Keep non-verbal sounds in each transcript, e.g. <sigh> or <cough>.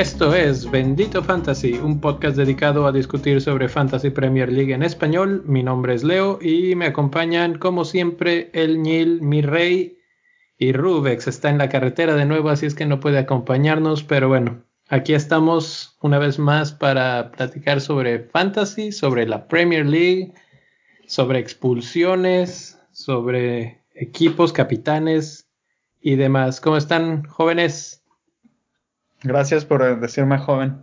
Esto es Bendito Fantasy, un podcast dedicado a discutir sobre Fantasy Premier League en español. Mi nombre es Leo y me acompañan, como siempre, el Nil, mi rey, y Rubex está en la carretera de nuevo, así es que no puede acompañarnos, pero bueno, aquí estamos una vez más para platicar sobre Fantasy, sobre la Premier League, sobre expulsiones, sobre equipos, capitanes y demás. ¿Cómo están, jóvenes? Gracias por decirme joven.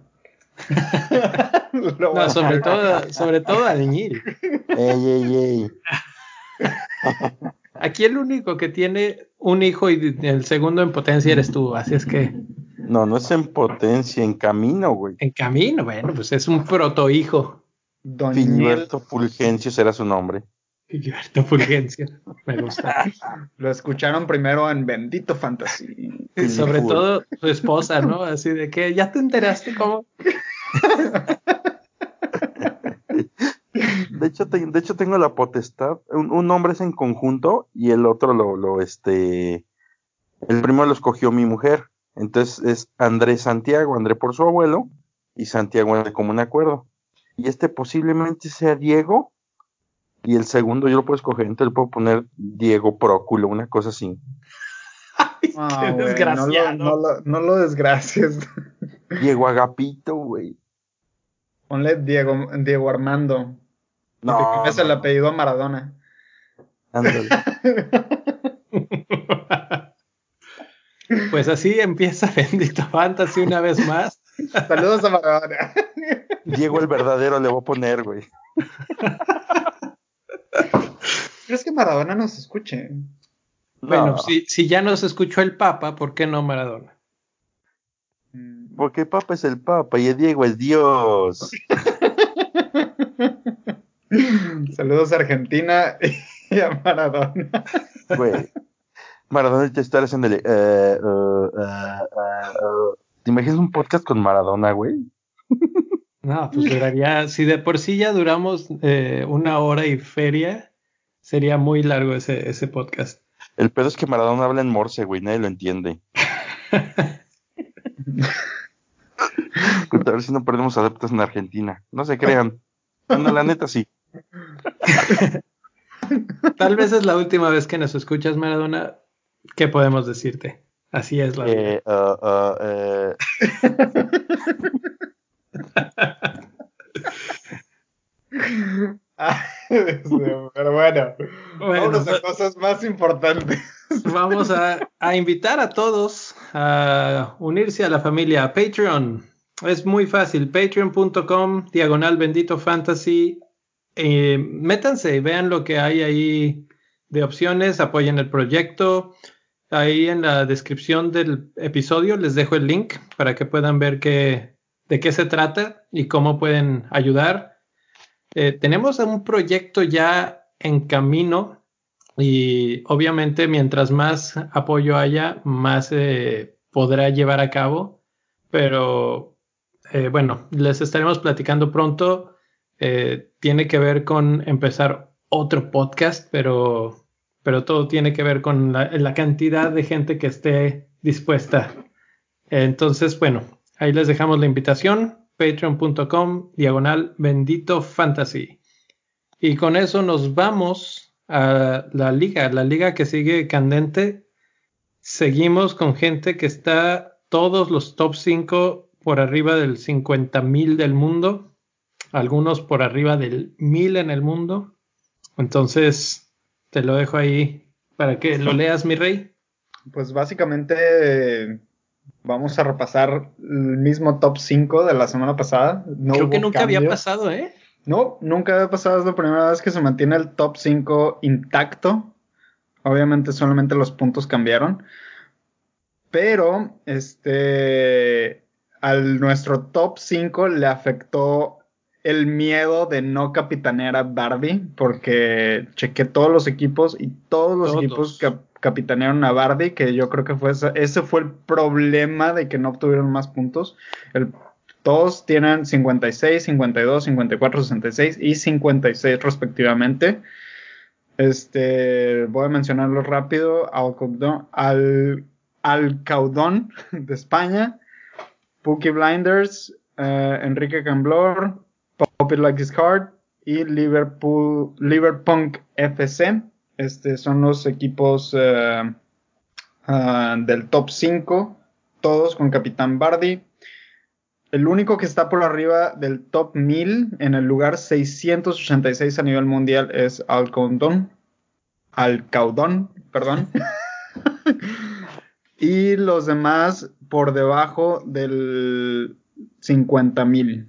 <laughs> no, sobre todo, sobre todo a Ey, ey, ey. Aquí el único que tiene un hijo y el segundo en potencia eres tú, así es que. No, no es en potencia, en camino, güey. En camino, bueno, pues es un protohijo. Don Filiberto Fulgencio será su nombre. Gilberto Fulgencio, me gusta. <laughs> Lo escucharon primero en Bendito Fantasy. Y sobre todo su esposa, ¿no? Así de que ya te enteraste cómo. <laughs> De hecho, de hecho tengo la potestad. Un, nombre es en conjunto y el otro lo, lo, este, el primero lo escogió mi mujer. Entonces es Andrés Santiago, André por su abuelo y Santiago de común acuerdo. Y este posiblemente sea Diego y el segundo yo lo puedo escoger, entonces le puedo poner Diego Próculo, una cosa así. <laughs> Ah, no, lo, no, desgracias. <laughs> Diego Agapito, güey. Ponle Diego, Diego Armando. No. Es el apellido a Maradona. <laughs> pues así empieza <laughs> Bendito Fantasy una vez más. Saludos a Maradona. Diego el verdadero le voy a poner, güey. ¿Crees que Maradona nos escuche? Bueno, si, si, ya nos escuchó el Papa, ¿por qué no Maradona? Mm. Porque el Papa es el Papa y el Diego es Dios. <laughs> Saludos a Argentina y a Maradona. Güey, Maradona haciéndole. Uh, uh, uh, ¿Te imaginas un podcast con Maradona, güey? No, pues duraría, si de por sí ya duramos eh, una hora y feria, sería muy largo ese, ese podcast. El pedo es que Maradona habla en morse, güey, nadie lo entiende. a ver si no perdemos adeptos en Argentina. No se crean. No, la neta sí. <laughs> Tal vez es la última vez que nos escuchas, Maradona. ¿Qué podemos decirte? Así es la eh, uh, uh, eh. <laughs> pero bueno, vamos a cosas más importantes. Vamos a, invitar a todos a unirse a la familia Patreon. Es muy fácil, patreon.com, diagonal bendito fantasy. Eh, métanse y vean lo que hay ahí de opciones, apoyen el proyecto. Ahí en la descripción del episodio les dejo el link para que puedan ver qué, de qué se trata y cómo pueden ayudar. Eh, tenemos un proyecto ya en camino y obviamente mientras más apoyo haya, más se podrá llevar a cabo. Pero eh, bueno, les estaremos platicando pronto. Eh, tiene que ver con empezar otro podcast, pero, pero todo tiene que ver con la, cantidad de gente que esté dispuesta. Entonces, bueno, Ahí les dejamos la invitación, patreon.com, diagonal bendito fantasy. Y con eso nos vamos a la liga, la liga que sigue candente. Seguimos con gente que está todos los top 5 por arriba del 50 mil del mundo, algunos por arriba del mil en el mundo. Entonces, te lo dejo ahí para que lo leas, mi rey. Pues básicamente Vamos a repasar el mismo top 5 de la semana pasada. Creo que nunca había pasado, ¿eh? No, nunca había pasado. Es la primera vez que se mantiene el top 5 intacto. Obviamente solamente los puntos cambiaron. Pero, este, al nuestro top 5 le afectó el miedo de no capitanear a Barbie, porque chequé todos los equipos y todos los equipos capitanearon a Bardi, que yo creo que fue ese, fue el problema de que no obtuvieron más puntos. El Todos tienen 56, 52, 54, 66 y 56 respectivamente. Este, voy a mencionarlo rápido. Alcaudón, al, Alcaudón de España, Pookie Blinders, eh, Enrique Camblor, Pop It Like It's Hard y Liverpool, Liverpunk FC. Este son los equipos eh, ah, del top 5, todos con Capitán Bardi. El único que está por arriba del top 1000 en el lugar 686 a nivel mundial es Alcaudón. Alcaudón, perdón. <laughs> y los demás por debajo del 50.000.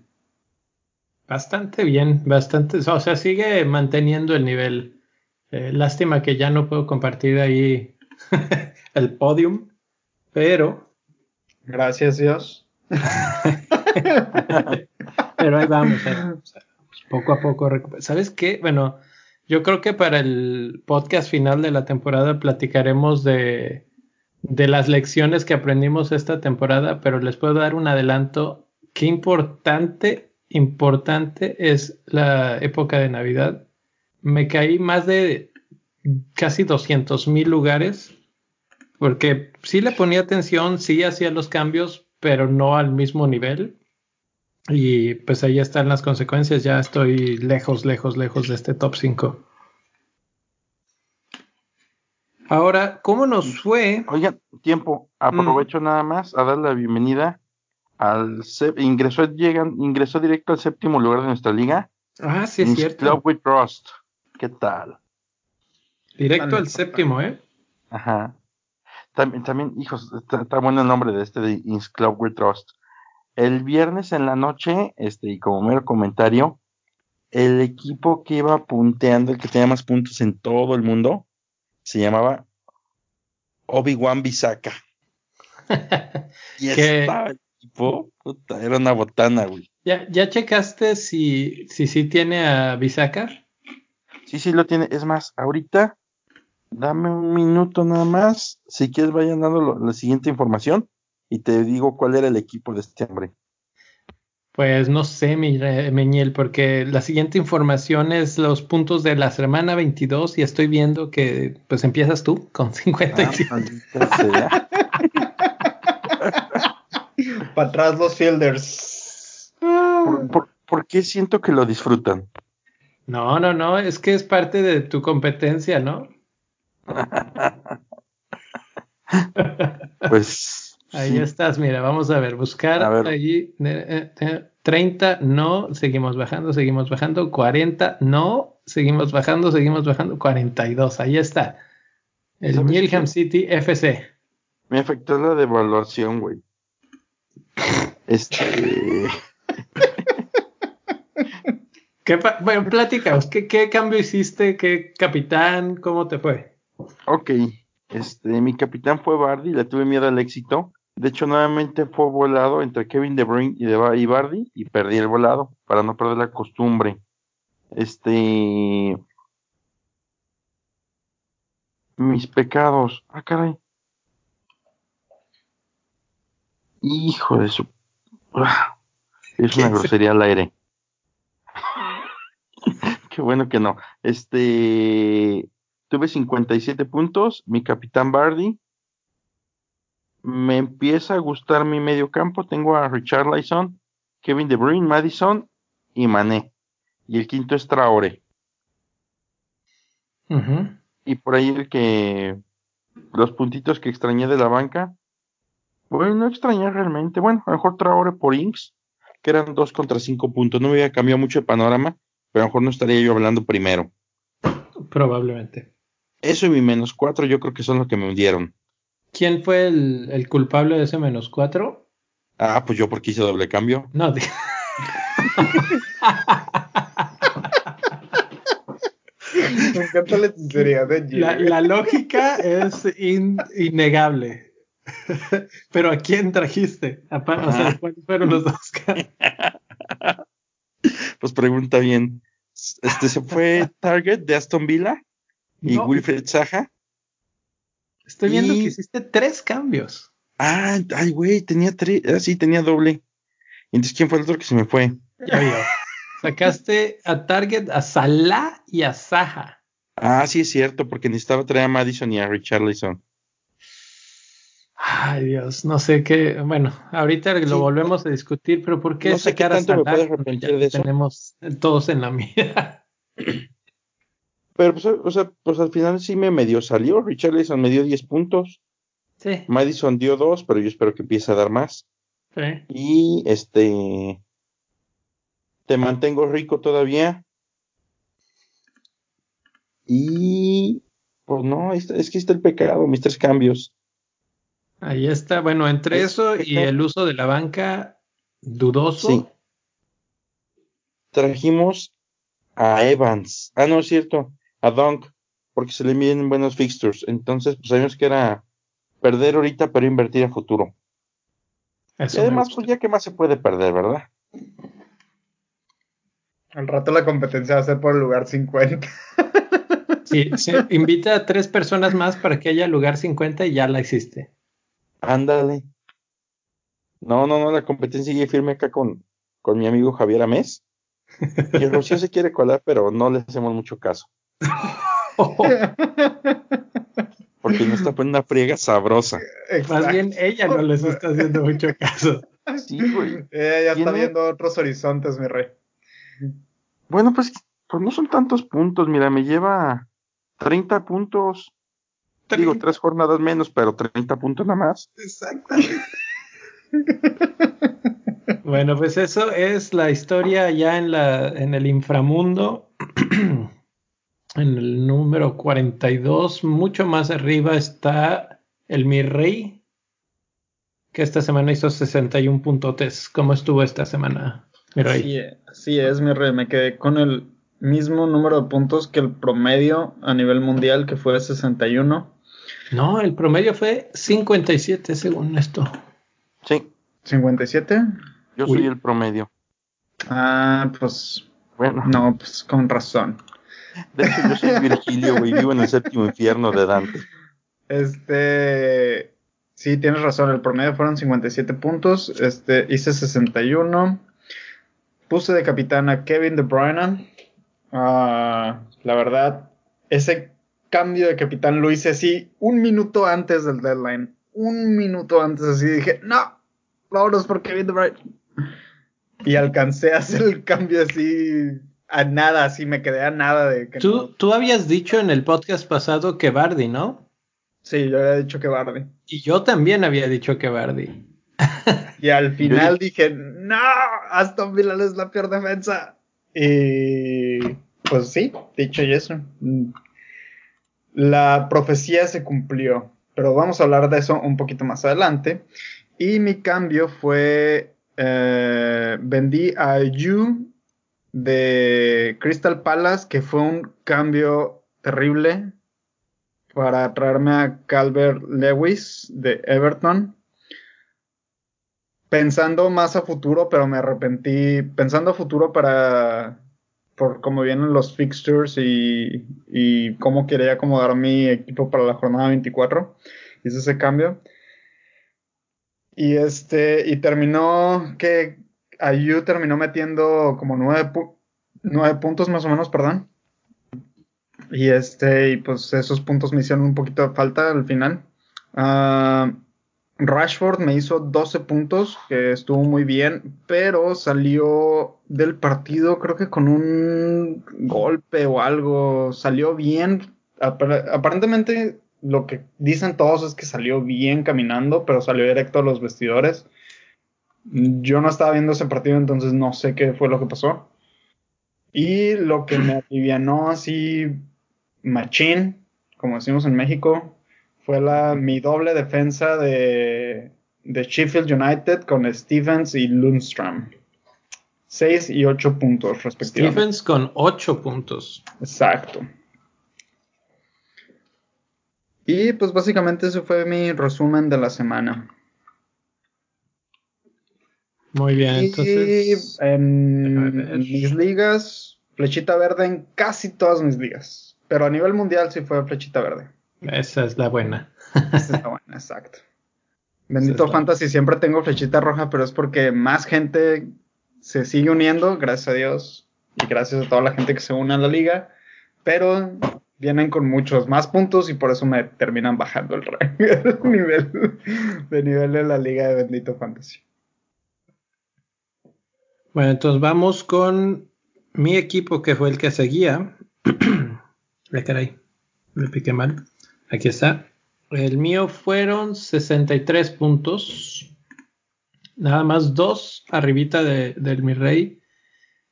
Bastante bien, bastante. O sea, sigue manteniendo el nivel. Eh, lástima que ya no puedo compartir ahí <laughs> el podium, pero. Gracias, Dios. <laughs> pero ahí vamos, poco a poco. ¿Sabes qué? Bueno, yo creo que para el podcast final de la temporada platicaremos de, de las lecciones que aprendimos esta temporada, pero les puedo dar un adelanto. Qué importante importante es la época de Navidad. Me caí más de casi 200 mil lugares porque sí le ponía atención, sí hacía los cambios, pero no al mismo nivel. Y pues ahí están las consecuencias. Ya estoy lejos, lejos, lejos de este top 5. Ahora, ¿cómo nos fue? Oigan, tiempo. Aprovecho mm. nada más a dar la bienvenida al ingresó, llegan, ingresó directo al séptimo lugar de nuestra liga. Ah, sí, es cierto. Club with Trust. ¿Qué tal? Directo al séptimo, ¿eh? Ajá. También, también hijos, está, bueno el nombre de este de Ins Club with Trust. El viernes en la noche, este, y como mero comentario, el equipo que iba punteando, el que tenía más puntos en todo el mundo, se llamaba Obi-Wan Bisaka. <laughs> y estaba era una botana, güey. ¿Ya, ¿Ya checaste si, si sí tiene a Bisacar? Sí, sí lo tiene. Es más, ahorita, dame un minuto nada más. Si quieres, vayan dando la siguiente información y te digo cuál era el equipo de este hombre. Pues no sé, Meñel, porque la siguiente información es los puntos de la semana 22 y estoy viendo que pues empiezas tú con 55. Ah, <laughs> <laughs> Para atrás los fielders. ¿Por, qué siento que lo disfrutan? No, no, no, es que es parte de tu competencia, ¿no? <laughs> pues. Ahí estás, mira, vamos a ver, buscar allí. 30, no, seguimos bajando, seguimos bajando. 40, no, seguimos bajando, seguimos bajando. 42, ahí está. El Milham City FC. Me afectó la devaluación, güey. Este. <laughs> ¿Qué bueno, platicamos, ¿qué, cambio hiciste? ¿Qué capitán? ¿Cómo te fue? Ok, este, mi capitán fue Bardi, le tuve miedo al éxito. De hecho, nuevamente fue volado entre Kevin De Bruyne y, de, y Bardi y perdí el volado para no perder la costumbre. Este. Mis pecados. Ah, caray. Hijo de su. Ah, es una grosería al aire. <laughs> Qué bueno que no. Este. Tuve 57 puntos. Mi capitán Bardi. Me empieza a gustar mi medio campo. Tengo a Richard Lyson, Kevin De Bruyne, Madison y Mané. Y el quinto es Traore. Y por ahí el que. Los puntitos que extrañé de la banca bueno, no extrañar realmente. Bueno, a lo mejor Traore por Inks, que eran dos contra cinco puntos. No me había cambiado mucho el panorama, pero a lo mejor no estaría yo hablando primero. Probablemente. Eso y mi menos cuatro yo creo que son los que me hundieron. ¿Quién fue el, culpable de ese menos cuatro? Ah, pues yo porque hice doble cambio. No, Me encanta la sinceridad de la, la lógica es innegable. <laughs> Pero ¿a quién trajiste? O sea, ¿cuáles fueron los dos? <laughs> pues pregunta bien. Este se fue Target de Aston Villa y Wilfred Saja. Estoy viendo que hiciste tres cambios. Ah, ay, güey, tenía tres, ah, sí, tenía doble. Entonces, ¿quién fue el otro que se me fue? Ya vio. Sacaste a Target, a Salah y a Saha. Ah, sí es cierto, porque necesitaba traer a Madison y a Richarlison. Ay, Dios, no sé qué. Bueno, ahorita lo volvemos a discutir, pero ¿por qué No sé qué tanto me puedes arrepentir de eso. tenemos todos en la mira? <clears throat> Pero, pues, o sea, pues al final sí me medio salió. Richarlison me dio 10 puntos. Sí, Madison dio 2, pero yo espero que empiece a dar más. sí. Y este. Te mantengo rico todavía. Y. Pues no, es que está el pecado, mis tres cambios. Ahí está. Bueno, entre Ahí eso está. y el uso de la banca dudoso. Sí. Trajimos a Evans. Ah, no es cierto. A Dunk. Porque se le vienen buenos fixtures. Entonces, pues sabemos que era perder ahorita, pero invertir a futuro. Eso y además, pues ya que más se puede perder, ¿verdad? Al rato la competencia va a ser por el lugar 50. Sí, sí, invita a tres personas más para que haya lugar 50 y ya la existe. Ándale. No, no, no, la competencia sigue firme acá con, con mi amigo Javier Amés. Y el Rocío se quiere colar, pero no le hacemos mucho caso. <laughs> Porque nos está poniendo una friega sabrosa. Más bien ella no les está haciendo mucho caso. Sí, güey. Ella ya está viendo otros horizontes, mi rey. Bueno, pues, pues no son tantos puntos. Mira, me lleva 30 puntos. Digo, tres jornadas menos, pero 30 puntos nada más. Exactamente. <laughs> Bueno, pues eso es la historia ya en la en el inframundo. <clears throat> en el número 42, mucho más arriba está el Mi Rey, que esta semana hizo 61 puntotes. ¿Cómo estuvo esta semana, Mi Rey? Así es, así es, mi rey. Me quedé con el mismo número de puntos que el promedio a nivel mundial, que fue 61. No, el promedio fue 57 según esto. Sí, ¿57? yo Uy. soy el promedio. Ah, pues Bueno, no, pues con razón. de hecho yo soy Virgilio, güey, vivo en el séptimo infierno de Dante. Este, sí, tienes razón, el promedio fueron 57 puntos, este, hice 61, puse de capitán a Kevin De Bruyne, Ah, la verdad, ese cambio de capitán lo hice así un minuto antes del deadline, un minuto antes así, dije, no, vámonos por Kevin De Bruyne, y alcancé a hacer el cambio así, a nada, así me quedé a nada de que Tú, no- tú habías dicho en el podcast pasado que Bardi, ¿no? sí, yo había dicho que Bardi. Y yo también había dicho que Bardi. Y al final dije, no, Aston Villa es la peor defensa. Y pues sí, dicho y eso. La profecía se cumplió, pero vamos a hablar de eso un poquito más adelante. Y mi cambio fue, eh, vendí a Yu de Crystal Palace, que fue un cambio terrible para traerme a Calvert Lewis de Everton pensando más a futuro, pero me arrepentí. Pensando a futuro para. Por cómo vienen los fixtures y, y cómo quería acomodar mi equipo para la jornada 24. Hice ese cambio. Y este. Y terminó que. Ayu terminó metiendo como nueve, pu- nueve puntos más o menos, perdón. Y este, y pues esos puntos me hicieron un poquito de falta al final. Ah, Rashford me hizo 12 puntos, que estuvo muy bien, pero salió del partido creo que con un golpe o algo, salió bien. Apar- Aparentemente lo que dicen todos es que salió bien caminando, pero salió directo a los vestidores. Yo no estaba viendo ese partido, entonces no sé qué fue lo que pasó. Y lo que me <clears throat> alivianó así, machín, como decimos en México, fue la, mi doble defensa de, de Sheffield United con Stevens y Lundstrom. 6 y 8 puntos respectivamente. Stephens con 8 puntos. Exacto. Y pues básicamente ese fue mi resumen de la semana. Muy bien, y entonces. en mis ligas, flechita verde en casi todas mis ligas. Pero a nivel mundial sí fue flechita verde. Esa es la buena. Esa es la buena, exacto. Bendito Fantasy, siempre tengo flechita roja, pero es porque más gente se sigue uniendo, gracias a Dios, y gracias a toda la gente que se une a la liga, pero vienen con muchos más puntos y por eso me terminan bajando el, rank, <laughs> el nivel de nivel de la liga de Bendito Fantasy. Bueno, entonces vamos con mi equipo que fue el que seguía. <clears throat> Ay, caray, me piqué mal. Aquí está. El mío fueron 63 puntos. Nada más dos arribita de, del mi rey.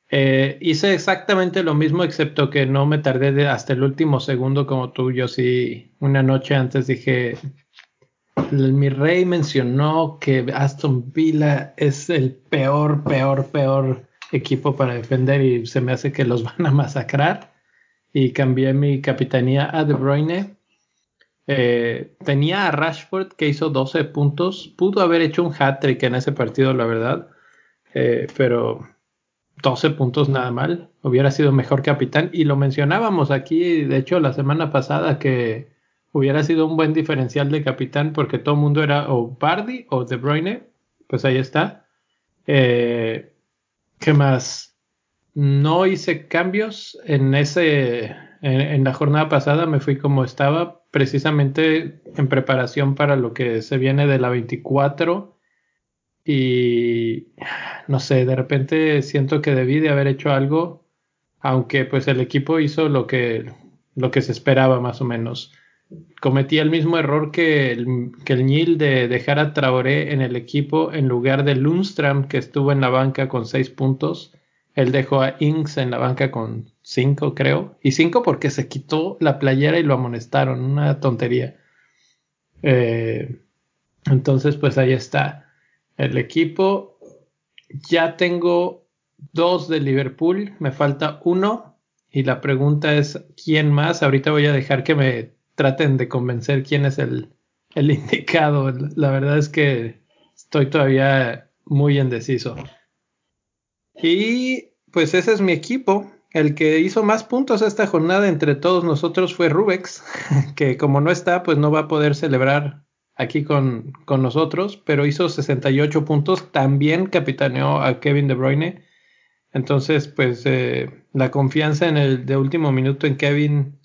Eh, hice exactamente lo mismo, excepto que no me tardé de hasta el último segundo como tú. Yo sí, una noche antes dije, mi rey mencionó que Aston Villa es el peor, peor, peor equipo para defender y se me hace que los <laughs> van a masacrar. Y cambié mi capitanía a De Bruyne. Eh, tenía a Rashford que hizo 12 puntos. Pudo haber hecho un hat-trick en ese partido, la verdad. Eh, pero 12 puntos nada mal. Hubiera sido mejor capitán. Y lo mencionábamos aquí, de hecho, la semana pasada que hubiera sido un buen diferencial de capitán porque todo el mundo era o Bardi o De Bruyne. Pues ahí está. Eh, ¿Qué más? No hice cambios en ese en la jornada pasada. Me fui como estaba, precisamente en preparación para lo que se viene de la 24. Y no sé, de repente siento que debí de haber hecho algo, aunque pues el equipo hizo lo que, lo que se esperaba más o menos. Cometí el mismo error que el, que el Nil de dejar a Traoré en el equipo en lugar de Lundstram que estuvo en la banca con 6 puntos. Él dejó a Inks en la banca con 5 creo. Y 5 porque se quitó la playera y lo amonestaron. Una tontería. Eh, entonces pues ahí está el equipo. Ya tengo dos de Liverpool, me falta uno. Y la pregunta es, ¿quién más? Ahorita voy a dejar que me traten de convencer quién es el, el <laughs> indicado. La verdad es que estoy todavía muy indeciso. Y pues ese es mi equipo. El que hizo más puntos esta jornada entre todos nosotros fue Rubex, <laughs> que como no está, pues no va a poder celebrar aquí con, con nosotros, pero hizo 68 puntos. También capitaneó a Kevin De Bruyne. Entonces, pues eh, la confianza en el de último minuto en Kevin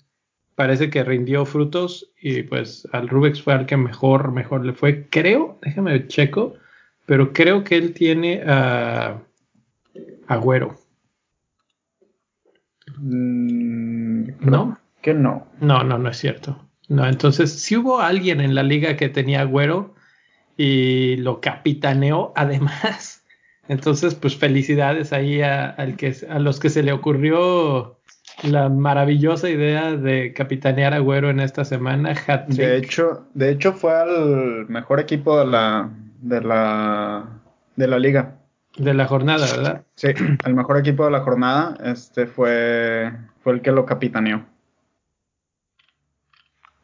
parece que rindió frutos y pues al Rubex fue al que mejor, mejor le fue. Creo, déjame checo, pero creo que él tiene a Agüero. Mm, ¿No? Que no. No, no, no es cierto. No, entonces si hubo alguien en la liga que tenía Agüero y lo capitaneó <laughs> además. Entonces, pues felicidades ahí a, al que, a los que se le ocurrió la maravillosa idea de capitanear a Agüero en esta semana. De hecho, de hecho fue al mejor equipo de la de la de la liga. De la jornada, ¿verdad? Sí, el mejor equipo de la jornada, este fue fue el que lo capitaneó.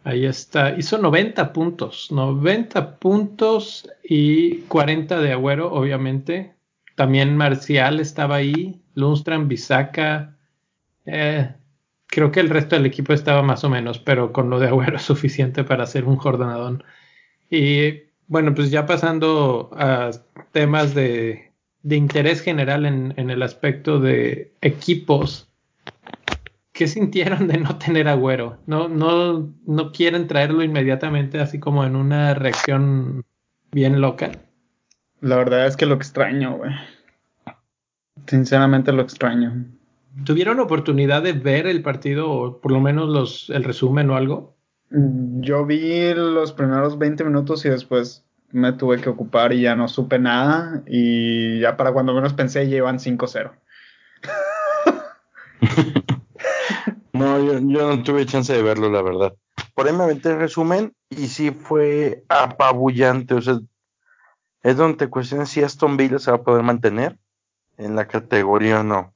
Ahí está. Hizo 90 puntos. 90 puntos y 40 de Agüero, obviamente. También Marcial estaba ahí. Lundström, Bisaca. Eh, creo que el resto del equipo estaba más o menos, pero con lo de Agüero es suficiente para hacer un jordanadón. Y bueno, pues ya pasando a temas de, de interés general en, en el aspecto de equipos. ¿Qué sintieron de no tener agüero? ¿No, no, ¿No quieren traerlo inmediatamente así como en una reacción bien loca? La verdad es que lo extraño, güey. Sinceramente lo extraño. ¿Tuvieron oportunidad de ver el partido o por lo menos los, el resumen o algo? Yo vi los primeros 20 minutos y después me tuve que ocupar y ya no supe nada. Y ya para cuando menos pensé, llevan 5-0. <laughs> No, yo, yo no tuve chance de verlo, la verdad. Por ahí me aventé el resumen y sí fue apabullante. O sea, es donde te cuestionas si Aston Villa se va a poder mantener en la categoría o no.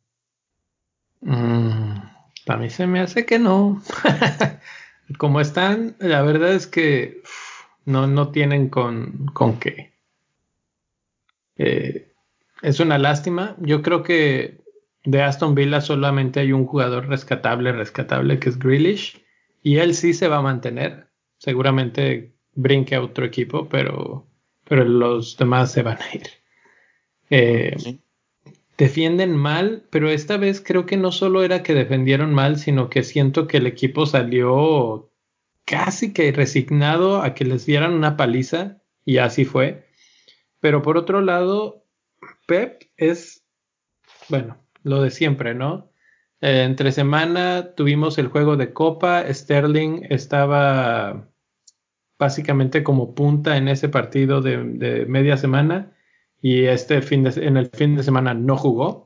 Mm, a mí se me hace que no. <laughs> Como están, la verdad es que no, no tienen con, con qué. Eh, es una lástima. Yo creo que de Aston Villa solamente hay un jugador rescatable, rescatable, que es Grealish. Y él sí se va a mantener. Seguramente brinque a otro equipo, pero, pero los demás se van a ir. Eh, defienden mal, pero esta vez creo que no solo era que defendieron mal, sino que siento que el equipo salió casi que resignado a que les dieran una paliza y así fue. Pero por otro lado, Pep es, bueno, lo de siempre, ¿no? Eh, entre semana tuvimos el juego de Copa, Sterling estaba básicamente como punta en ese partido de, media semana y este fin de, en el fin de semana no jugó.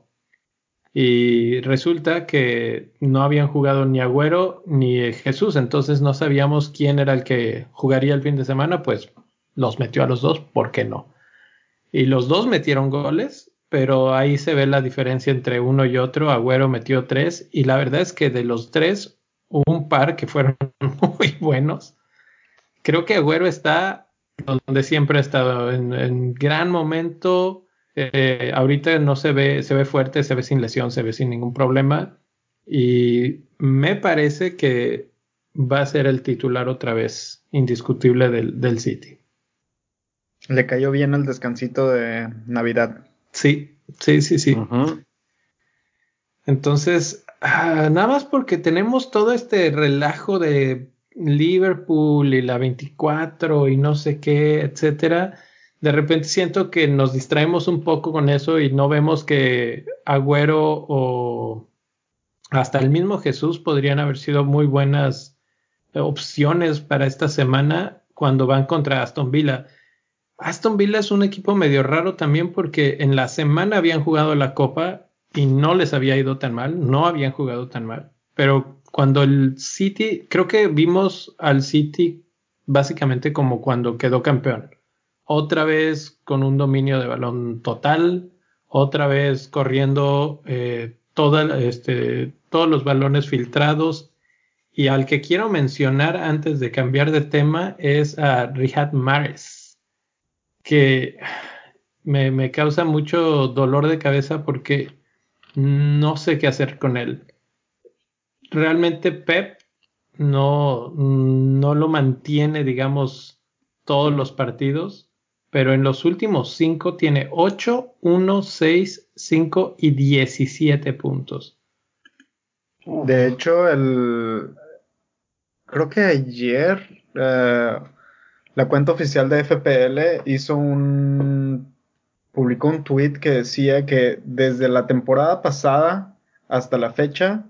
Y resulta que no habían jugado ni Agüero ni Jesús, entonces no sabíamos quién era el que jugaría el fin de semana, pues los metió a los dos, ¿por qué no? Y los dos metieron goles, pero ahí se ve la diferencia entre uno y otro. Agüero metió tres y la verdad es que de los tres hubo un par que fueron <laughs> muy buenos. Creo que Agüero está donde siempre ha estado, en, gran momento. Eh, ahorita no se ve, se ve fuerte, se ve sin lesión, se ve sin ningún problema. Y me parece que va a ser el titular otra vez, indiscutible del City. Le cayó bien el descansito de Navidad. Sí, sí, sí, sí. Entonces, ah, nada más porque tenemos todo este relajo de Liverpool y la 24 y no sé qué, etcétera. De repente siento que nos distraemos un poco con eso y no vemos que Agüero o hasta el mismo Jesús podrían haber sido muy buenas opciones para esta semana cuando van contra Aston Villa. Aston Villa es un equipo medio raro también porque en la semana habían jugado la Copa y no les había ido tan mal, no habían jugado tan mal. Pero cuando el City, creo que vimos al City básicamente como cuando quedó campeón. Otra vez con un dominio de balón total, otra vez corriendo eh, este, todos los balones filtrados. Y al que quiero mencionar antes de cambiar de tema es a Riyad Mahrez que me, causa mucho dolor de cabeza porque no sé qué hacer con él. Realmente Pep no, no lo mantiene, digamos, todos los partidos, pero en los últimos cinco tiene 8, 1, 6, 5 y 17 puntos. De hecho, el creo que ayer eh, la cuenta oficial de FPL hizo un publicó un tweet que decía que desde la temporada pasada hasta la fecha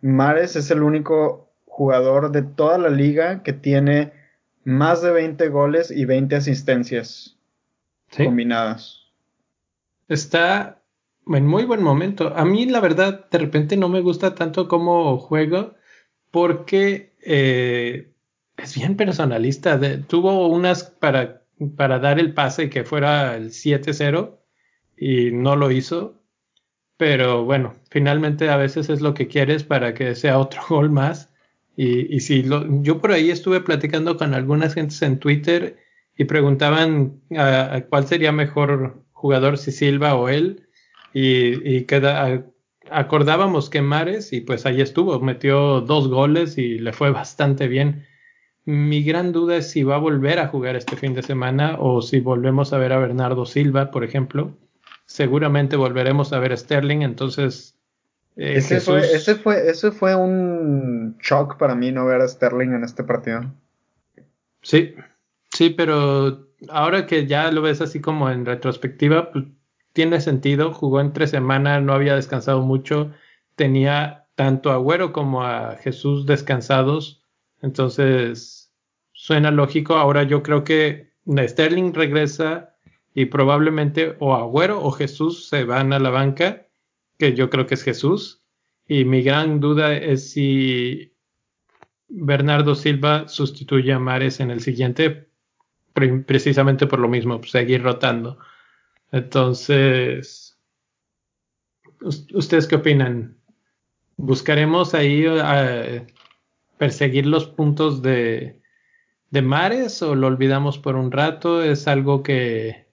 Mares es el único jugador de toda la liga que tiene más de 20 goles y 20 asistencias combinadas. Está en muy buen momento. A mí la verdad de repente no me gusta tanto como juego porque eh, es bien personalista. tuvo unas para, para dar el pase que fuera el 7-0 y no lo hizo. Pero bueno, finalmente a veces es lo que quieres para que sea otro <laughs> gol más. Y, y si lo, yo por ahí estuve platicando con algunas gentes en Twitter y preguntaban a, cuál sería mejor jugador, si Silva o él. Y, y queda, acordábamos que Mares, y pues ahí estuvo, metió dos goles y le fue <laughs> bastante bien. Mi gran duda es si va a volver a jugar este fin de semana o si volvemos a ver a Bernardo Silva, por ejemplo. Seguramente volveremos a ver a Sterling, entonces... Eh, ese, fue, ese, fue, ese fue un shock para mí no ver a Sterling en este partido. Sí, sí, pero ahora que ya lo ves así como en retrospectiva, pues, tiene sentido. Jugó en tres semanas, no había descansado mucho. Tenía tanto a Agüero como a Jesús descansados entonces, suena lógico. Ahora yo creo que Sterling regresa y probablemente o Agüero o Jesús se van a la banca, que yo creo que es Jesús. Y mi gran duda es si Bernardo Silva sustituye a Mares en el siguiente, precisamente por lo mismo, seguir rotando. Entonces, ¿ustedes qué opinan? ¿Buscaremos ahí uh, perseguir los puntos de, de mares o lo olvidamos por un rato? ¿Es algo que,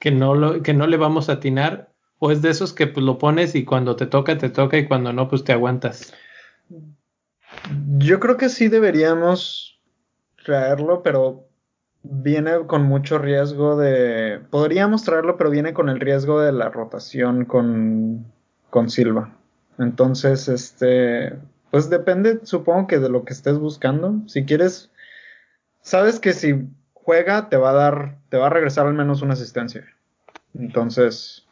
que, no, lo, que no le vamos a atinar? ¿O es de esos que pues, lo pones y cuando te toca, te toca y cuando no, pues te aguantas? Yo creo que sí deberíamos traerlo, pero viene con mucho riesgo de. Podríamos traerlo, pero viene con el riesgo de la rotación con, con Silva. Entonces, este. Pues depende, supongo que de lo que estés buscando. Si quieres. Sabes que si juega, te va a dar. Te va a regresar al menos una asistencia. Entonces.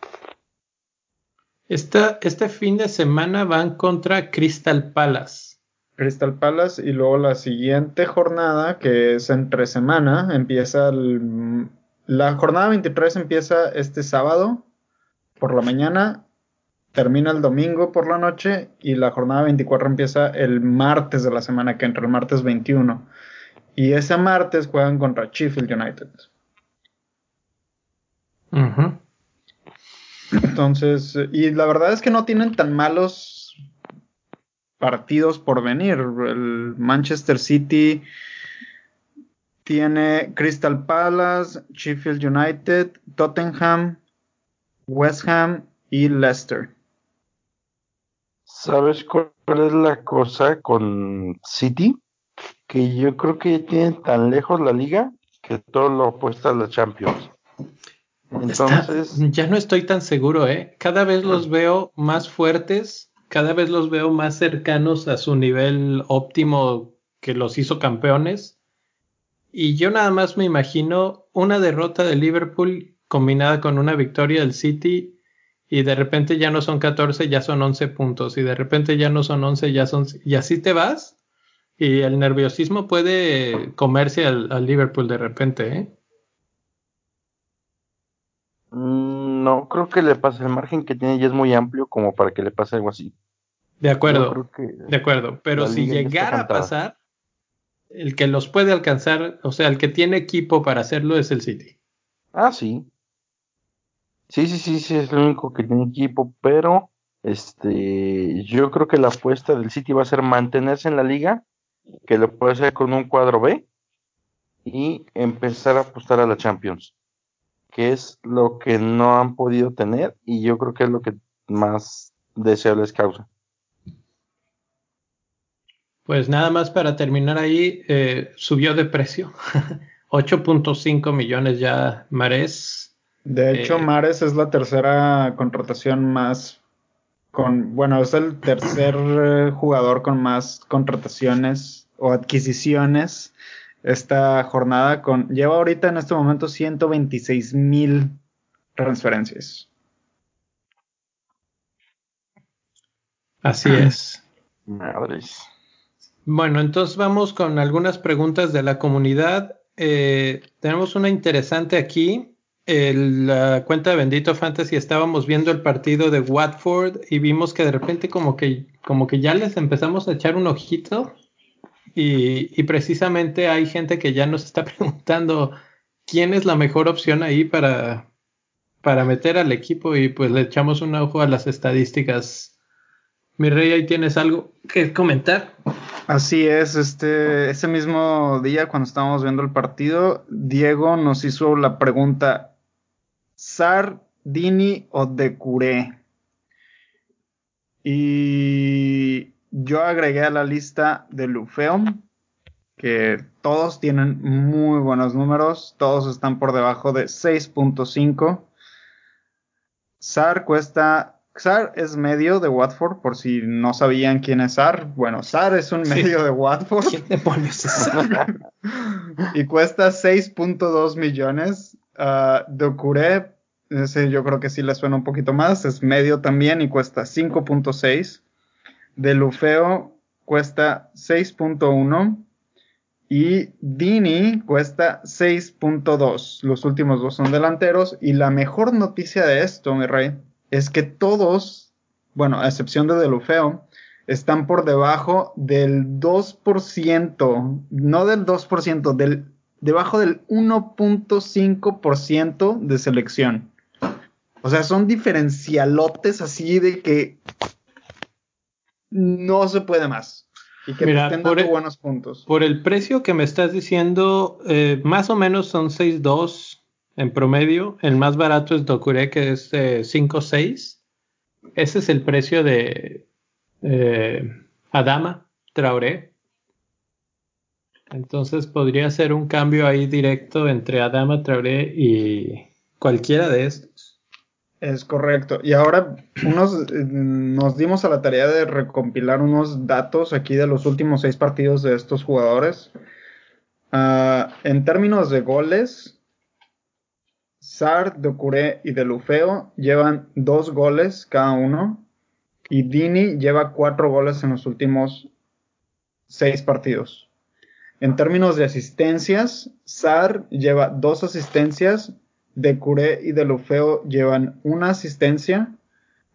Este fin de semana van contra Crystal Palace. Crystal Palace y luego la siguiente jornada, que es entre semana, empieza el, la jornada 23 empieza este sábado por la mañana, termina el domingo por la noche y la jornada 24 empieza el martes de la semana que entra, el martes 21. Y ese martes juegan contra Sheffield United. Entonces, y la verdad es que no tienen tan malos partidos por venir. El Manchester City tiene Crystal Palace, Sheffield United, Tottenham, West Ham y Leicester. ¿Sabes cuál es la cosa con City? Que yo creo que tienen tan lejos la liga que todo lo apuesta a la Champions. Entonces. ya no estoy tan seguro, ¿eh? Cada vez los veo más fuertes cada vez los veo más cercanos a su nivel óptimo que los hizo campeones. Y yo nada más me imagino una derrota de Liverpool combinada con una victoria del City y de repente ya no son 14, ya son 11 puntos y de repente ya no son 11, ya son... Y así te vas y el nerviosismo puede comerse al, Liverpool de repente, ¿eh? Mm, no creo que le pase. El margen que tiene ya es muy amplio como para que le pase algo así. De acuerdo. De acuerdo. Pero si llegara a pasar, el que los puede alcanzar, o sea, el que tiene equipo para hacerlo es el City. Ah, sí. Sí, sí, sí, sí, es el único que tiene equipo, pero este, yo creo que la apuesta del City va a ser mantenerse en la liga, que lo puede hacer con un cuadro B y empezar a apostar a la Champions que es lo que no han podido tener y yo creo que es lo que más deseo les causa. Pues nada más para terminar ahí, eh, subió de precio. <laughs> 8.5 millones ya Mares. De hecho, eh, Mares es la tercera contratación más con, bueno, es el tercer eh, jugador con más contrataciones o adquisiciones esta jornada con lleva ahorita en este momento 126 mil transferencias. Así es. Bueno, entonces vamos con algunas preguntas de la comunidad. Eh, tenemos una interesante aquí. En la cuenta de Bendito Fantasy estábamos viendo el partido de Watford y vimos que de repente como que, como que ya les empezamos a echar un ojito y, precisamente hay gente que ya nos está <laughs> preguntando quién es la mejor opción ahí para, para meter al equipo y pues le echamos un ojo a las estadísticas. Mi rey, ahí tienes algo que comentar. Así es, este, ese mismo día cuando estábamos viendo el partido, Diego nos hizo la pregunta, ¿Sar, Dini o Decuré? Y yo agregué a la lista de Lufeum, que todos tienen muy buenos números, todos están por debajo de 6.5. SAR cuesta, SAR es medio de Watford, por si no sabían quién es SAR. Bueno, SAR es un medio de Watford. ¿Quién te pones SAR? <laughs> y cuesta 6.2 millones. Uh, Docure, ese yo creo que sí le suena un poquito más, es medio también y cuesta 5.6 de Lufeo cuesta 6.1 y Dini cuesta 6.2. Los últimos dos son delanteros y la mejor noticia de esto, mi rey, es que todos, bueno, a excepción de Delufeo, están por debajo del 2%, no del 2%, del, debajo del 1.5% de selección. O sea, son diferencialotes así de que no se puede más. Y que Mira, estén dando buenos puntos. Por el precio que me estás diciendo, eh, más o menos son 6.2 en promedio. El más barato es Dokure, que es eh, 5.6. Ese es el precio de eh, Adama Traoré. Entonces podría ser un cambio ahí directo entre Adama Traoré y cualquiera de estos. Es correcto. Y ahora unos, eh, nos dimos a la tarea de recompilar unos datos aquí de los últimos seis partidos de estos jugadores. Uh, en términos de goles, Sar, Docuré y Delufeo llevan dos goles cada uno. Y Dini lleva cuatro goles en los últimos seis partidos. En términos de asistencias, Sar lleva dos asistencias, Decuré y Delufeo llevan una asistencia,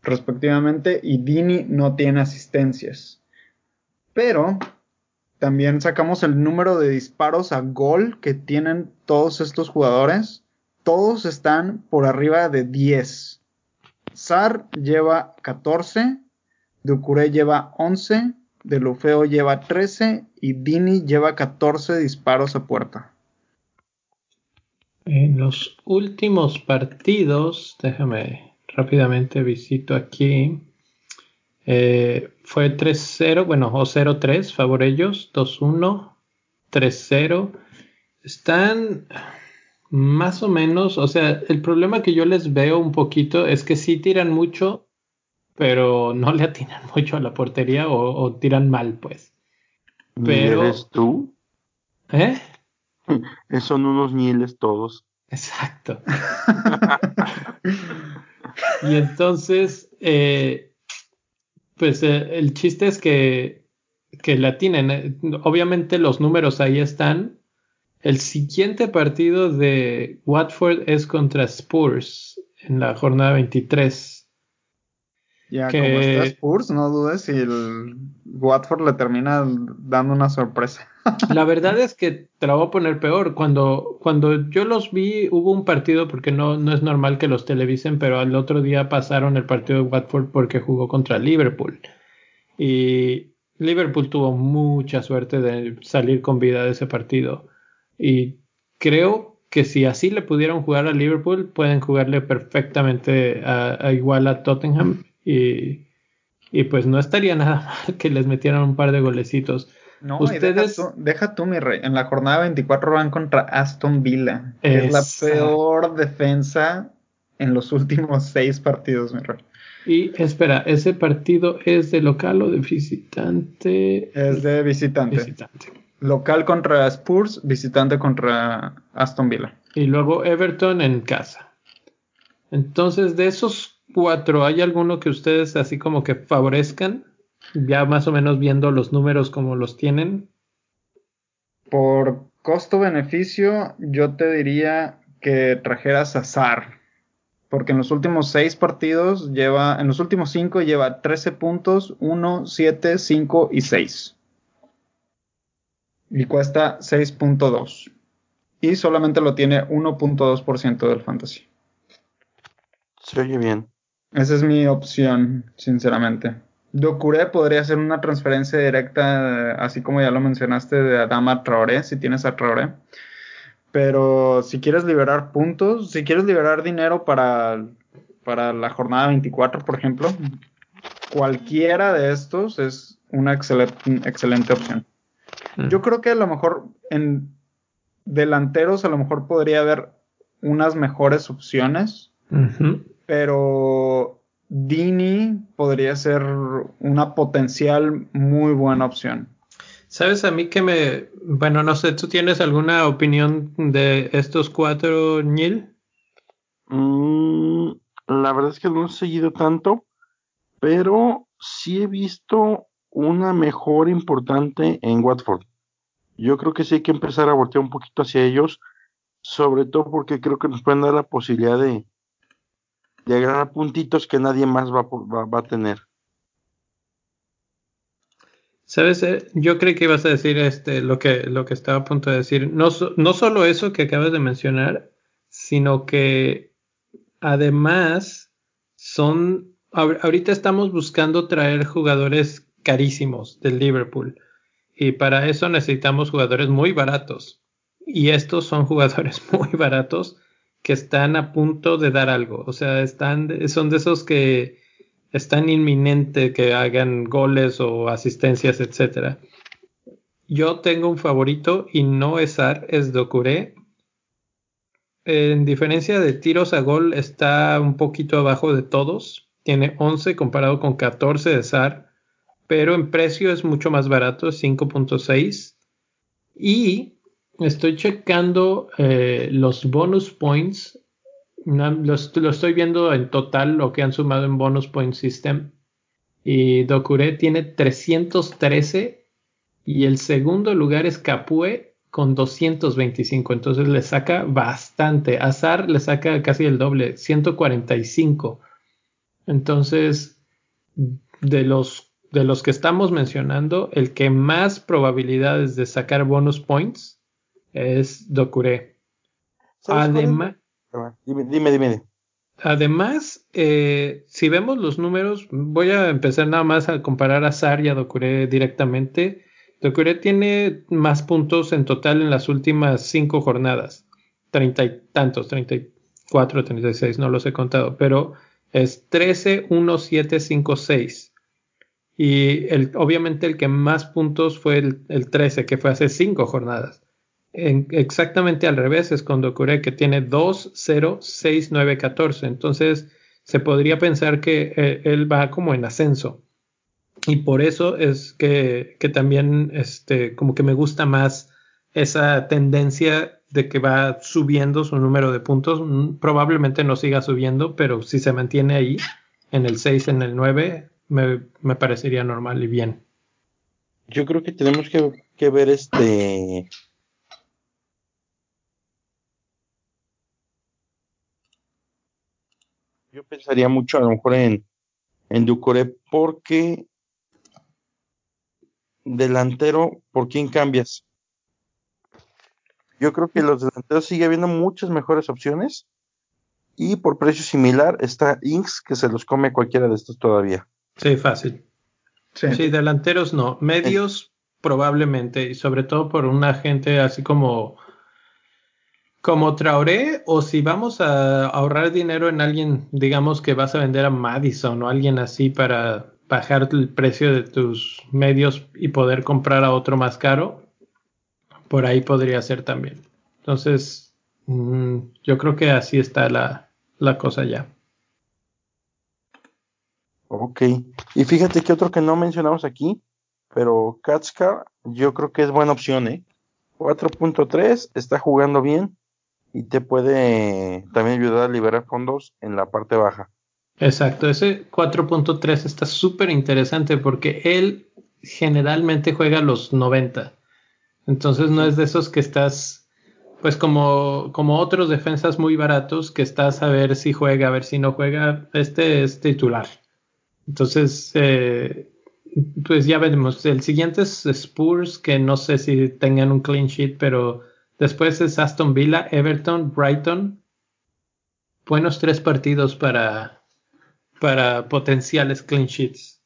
respectivamente, y Dini no tiene asistencias. Pero también sacamos el número de disparos a gol que tienen todos estos jugadores. Todos están por arriba de 10. Sar lleva 14, Ducuré lleva 11, Delufeo lleva 13 y Dini lleva 14 disparos a puerta. En los últimos partidos, déjame rápidamente visito aquí. Eh, fue 3-0, bueno, o 0-3, favor ellos, 2-1, 3-0. Están más o menos, o sea, el problema que yo les veo un poquito es que sí tiran mucho, pero no le atinan <laughs> mucho a la portería o, tiran mal, pues. Pero... ¿Eres tú? ¿Eh? <laughs> Son unos niles todos. Exacto. <laughs> y entonces, eh, pues eh, el chiste es que, que la tienen. Eh, obviamente los números ahí están. El siguiente partido de Watford es contra Spurs en la jornada 23. Ya, como está Spurs, no dudes si el Watford le termina dando una sorpresa. <laughs> La verdad es que te la voy a poner peor. Cuando, cuando yo los vi, hubo un partido, porque no, no es normal que los televisen, pero al otro día pasaron el partido de Watford porque jugó contra Liverpool. Y Liverpool tuvo mucha suerte de salir con vida de ese partido. Y creo que si así le pudieron jugar a Liverpool, pueden jugarle perfectamente a, igual a Tottenham. Y, y pues no estaría <laughs> nada mal que les metieran un par de golecitos. No, Ustedes... deja, tú, mi rey. En la jornada 24 van contra Aston Villa, que es la peor defensa en los últimos seis partidos, mi rey. Y espera, ¿ese partido es de local o de visitante? Es de visitante. Visitante. Local contra Spurs, visitante contra Aston Villa. Y luego Everton en casa. Entonces, de esos cuatro, ¿hay alguno que ustedes así como que favorezcan? ya más o menos viendo los números como los tienen? Por costo-beneficio, yo te diría que trajeras a Sar. Porque en los últimos seis partidos lleva, en los últimos cinco lleva 13 puntos, 1, 7, 5 y 6. Y cuesta 6.2. Y solamente lo tiene 1.2% del fantasy. Se oye bien. Esa es mi opción, sinceramente. Docure podría ser una transferencia directa, así como ya lo mencionaste, de Adama Traoré, si tienes a Traoré. Pero si quieres liberar puntos, si quieres liberar dinero para, para la jornada 24, por ejemplo, cualquiera de estos es una excelente, excelente opción. Mm. Yo creo que a lo mejor en delanteros a lo mejor podría haber unas mejores opciones, pero Dini podría ser una potencial muy buena opción. Sabes, a mí que me. Bueno, no sé, ¿tú tienes alguna opinión de estos cuatro, Neil? Mm, la verdad es que no he seguido tanto, pero sí he visto una mejor importante en Watford. Yo creo que sí hay que empezar a voltear un poquito hacia ellos, sobre todo porque creo que nos pueden dar la posibilidad de, de ganar puntitos que nadie más va, va, a tener. Sabes, eh, yo creo que ibas a decir este lo que lo que estaba a punto de decir. No, no solo eso que acabas de mencionar, sino que además son ahorita estamos buscando traer jugadores carísimos del Liverpool y para eso necesitamos jugadores muy baratos y estos son jugadores <laughs> muy baratos que están a punto de dar algo. O sea, están, son de esos que están inminente que hagan goles o asistencias, etcétera. yo tengo un favorito y no es Sar, es Dokure. En diferencia de tiros a gol, está un poquito abajo de todos. Tiene 11 comparado con 14 de Sar, pero en precio es mucho más barato, 5.6. Y estoy checando eh, los bonus points. lo estoy viendo en total lo que han sumado en bonus point system. Y Dokure tiene 313 y el segundo lugar es Capue con 225. Entonces le saca bastante. Azar le saca casi el doble, 145. Entonces, de los, de los que estamos mencionando, el que más probabilidades de sacar bonus points es Dokure. Además, dime, dime, dime. Además, eh, si vemos los números, voy a empezar nada más a comparar a Zar y a Dokure directamente. Dokure tiene más puntos en total en las últimas cinco jornadas. Treinta y tantos, treinta y cuatro, treinta y seis, no los he contado, pero es 13, 1, 7, 5, 6. Y el, obviamente el que más puntos fue el, el 13, que fue hace cinco jornadas. En, exactamente al revés es con Dokure, que tiene 2, 0, 6, 9, 14. Entonces se podría pensar que eh, él va como en ascenso. Y por eso es que, que también este, como que me gusta más esa tendencia de que va subiendo su número de puntos. Mm, probablemente no siga subiendo, pero si se mantiene ahí, en el 6, en el 9, me, me parecería normal y bien. Yo creo que tenemos que ver este. Yo pensaría mucho a lo mejor en, en Ducore porque delantero, ¿por quién cambias? Yo creo que los delanteros sigue habiendo muchas mejores opciones. Y por precio similar está Inks, que se los come cualquiera de estos todavía. Sí, fácil. Sí, delanteros no. Medios probablemente. Y sobre todo por una gente así como, como Traoré. O si vamos a ahorrar dinero en alguien, digamos que vas a vender a Madison o alguien así para bajar el precio de tus medios y poder comprar a otro más caro por ahí podría ser también. Entonces, mm, yo creo que así está la, la cosa ya. Ok. Y fíjate que otro que no mencionamos aquí, pero Katska yo creo que es buena opción, ¿eh? 4.3 está jugando bien y te puede también ayudar a liberar fondos en la parte baja. Exacto, ese 4.3 está súper interesante porque él generalmente juega los 90. Entonces no es de esos que estás, pues como, como otros defensas muy baratos, que estás a ver si juega, a ver si no juega. Este es titular. Entonces, eh, pues ya veremos. El siguiente es Spurs, que no sé si tengan un clean sheet, pero después es Aston Villa, Everton, Brighton. Buenos tres partidos para, para potenciales clean sheets.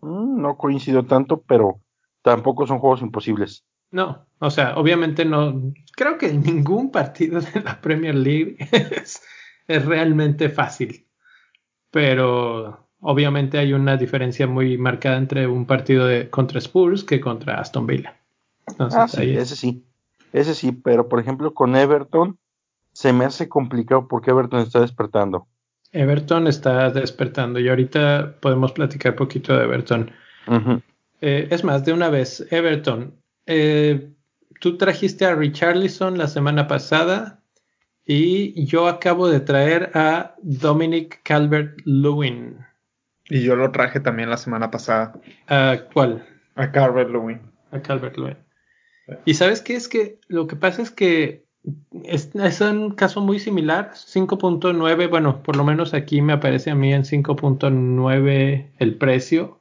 Mm, no coincido tanto, pero tampoco son juegos imposibles. No, o sea, obviamente no. Creo que ningún partido de la Premier League <laughs> es, realmente fácil. Pero obviamente hay una diferencia muy marcada entre un partido de, contra Spurs que contra Aston Villa. Ah, sí, ese sí. Ese sí, pero por ejemplo con Everton se me hace complicado porque Everton está despertando. Everton está despertando y ahorita podemos platicar un poquito de Everton. Eh, es más, de una vez, Everton, eh, tú trajiste a Richarlison la semana pasada y yo acabo de traer a Dominic Calvert-Lewin. Y yo lo traje también la semana pasada. ¿A cuál? A Calvert-Lewin. A Calvert-Lewin. Y sabes qué es que lo que pasa es que es, un caso muy similar, 5.9, bueno, por lo menos aquí me aparece a mí en 5.9 el precio.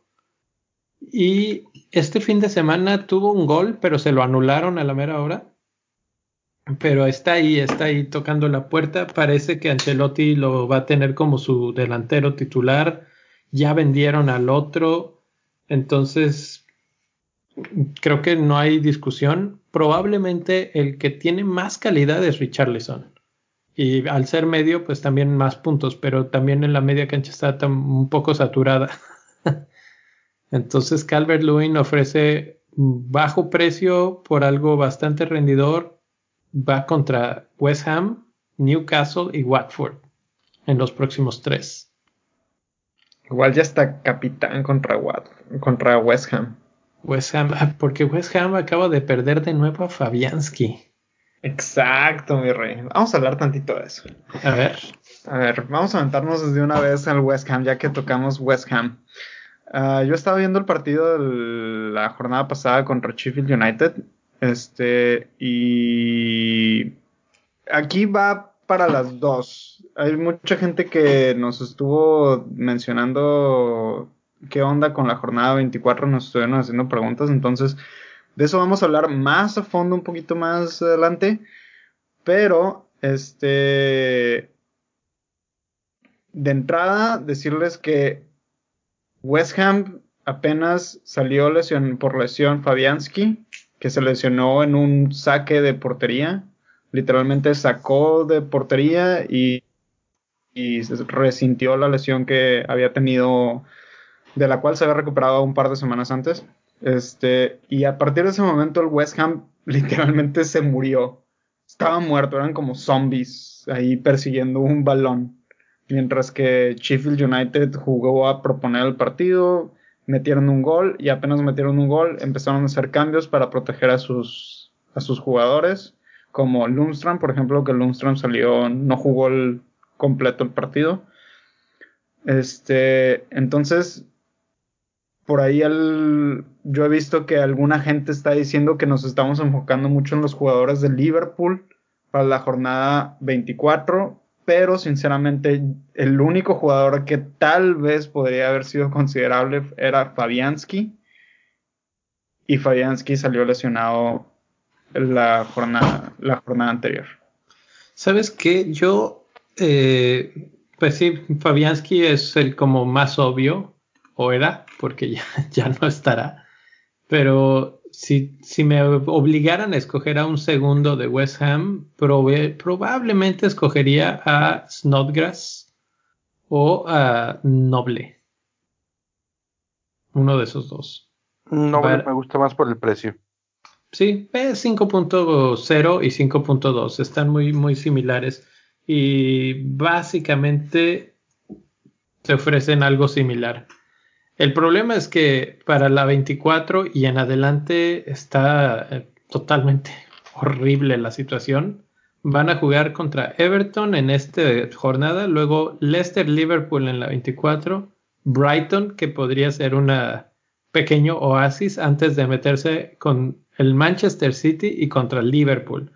Y este fin de semana tuvo un gol, pero se lo anularon a la mera hora. Pero está ahí, está ahí tocando la puerta. Parece que Ancelotti lo va a tener como su delantero titular. Ya vendieron al otro. Entonces, creo que no hay discusión. Probablemente el que tiene más calidad es Richarlison. Y al ser medio, pues también más puntos, pero también en la media cancha está un poco saturada. <laughs> Entonces Calvert Lewin ofrece bajo precio por algo bastante rendidor. Va contra West Ham, Newcastle y Watford en los próximos tres. Igual ya está capitán contra, contra West Ham. West Ham, ah, porque West Ham acaba de perder de nuevo a Fabianski. Exacto, mi rey. Vamos a hablar tantito de eso. A ver. A ver, vamos a aventarnos desde una vez al West Ham, ya que tocamos West Ham. Uh, yo estaba viendo el partido de la jornada pasada contra Sheffield United. Este, y aquí va para las dos. Hay mucha gente que nos estuvo mencionando qué onda con la jornada 24, nos estuvieron haciendo preguntas, entonces de eso vamos a hablar más a fondo un poquito más adelante. Pero, este, de entrada, decirles que West Ham apenas salió lesión, por lesión Fabianski, que se lesionó en un saque de portería. Literalmente sacó de portería y, y resintió la lesión que había tenido, de la cual se había recuperado un par de semanas antes. Este, y a partir de ese momento el West Ham <laughs> literalmente se murió. Estaba muerto, eran como zombies ahí persiguiendo un balón. Mientras que Sheffield United jugó a proponer el partido, metieron un gol y apenas metieron un gol empezaron a hacer cambios para proteger a sus, a sus jugadores, como Lundstrom, por ejemplo, que Lundstrom salió, no jugó el completo el partido. Este, entonces, por ahí yo he visto que alguna gente está diciendo que nos estamos enfocando mucho en los jugadores de Liverpool para la jornada 24 pero sinceramente el único jugador que tal vez podría haber sido considerable era Fabianski y Fabianski salió lesionado la jornada, la jornada anterior. ¿Sabes qué? Yo, eh, pues sí, Fabianski es el como más obvio, o era, porque ya, <laughs> ya no estará, pero si, si me obligaran a escoger a un segundo de West Ham, probablemente escogería a Snodgrass o a Noble. Uno de esos dos. Noble me gusta más por el precio. Sí, 5.0 y 5.2 están muy, muy similares y básicamente se ofrecen algo similar. El problema es que para la 24 y en adelante está eh, totalmente <laughs> horrible la situación. Van a jugar contra Everton en esta jornada, luego Leicester Liverpool en la 24, Brighton que podría ser un pequeño oasis antes de meterse con el Manchester City y contra Liverpool.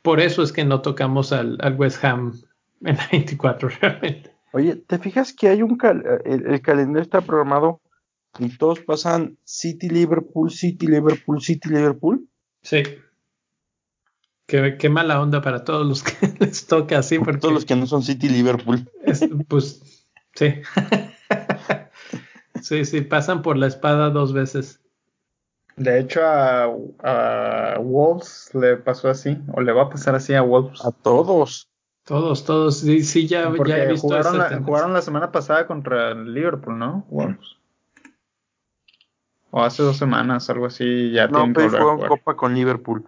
Por eso es que no tocamos al, al West Ham en la 24 <laughs> realmente. Oye, ¿te fijas que hay un el, calendario está programado y todos pasan City Liverpool, City Liverpool, City Liverpool? Sí. Qué, mala onda para todos los que <laughs> les toca así. Porque todos los que no son City Liverpool. pues sí. <laughs> sí, sí, pasan por la espada dos veces. De hecho, a, a Wolves le pasó así, o le va a pasar así a Wolves. A todos. Todos, todos, sí, sí ya, he visto jugaron, la, jugaron la semana pasada contra el Liverpool, ¿no? O hace dos semanas, algo así, ya No, pero fue Copa con Liverpool.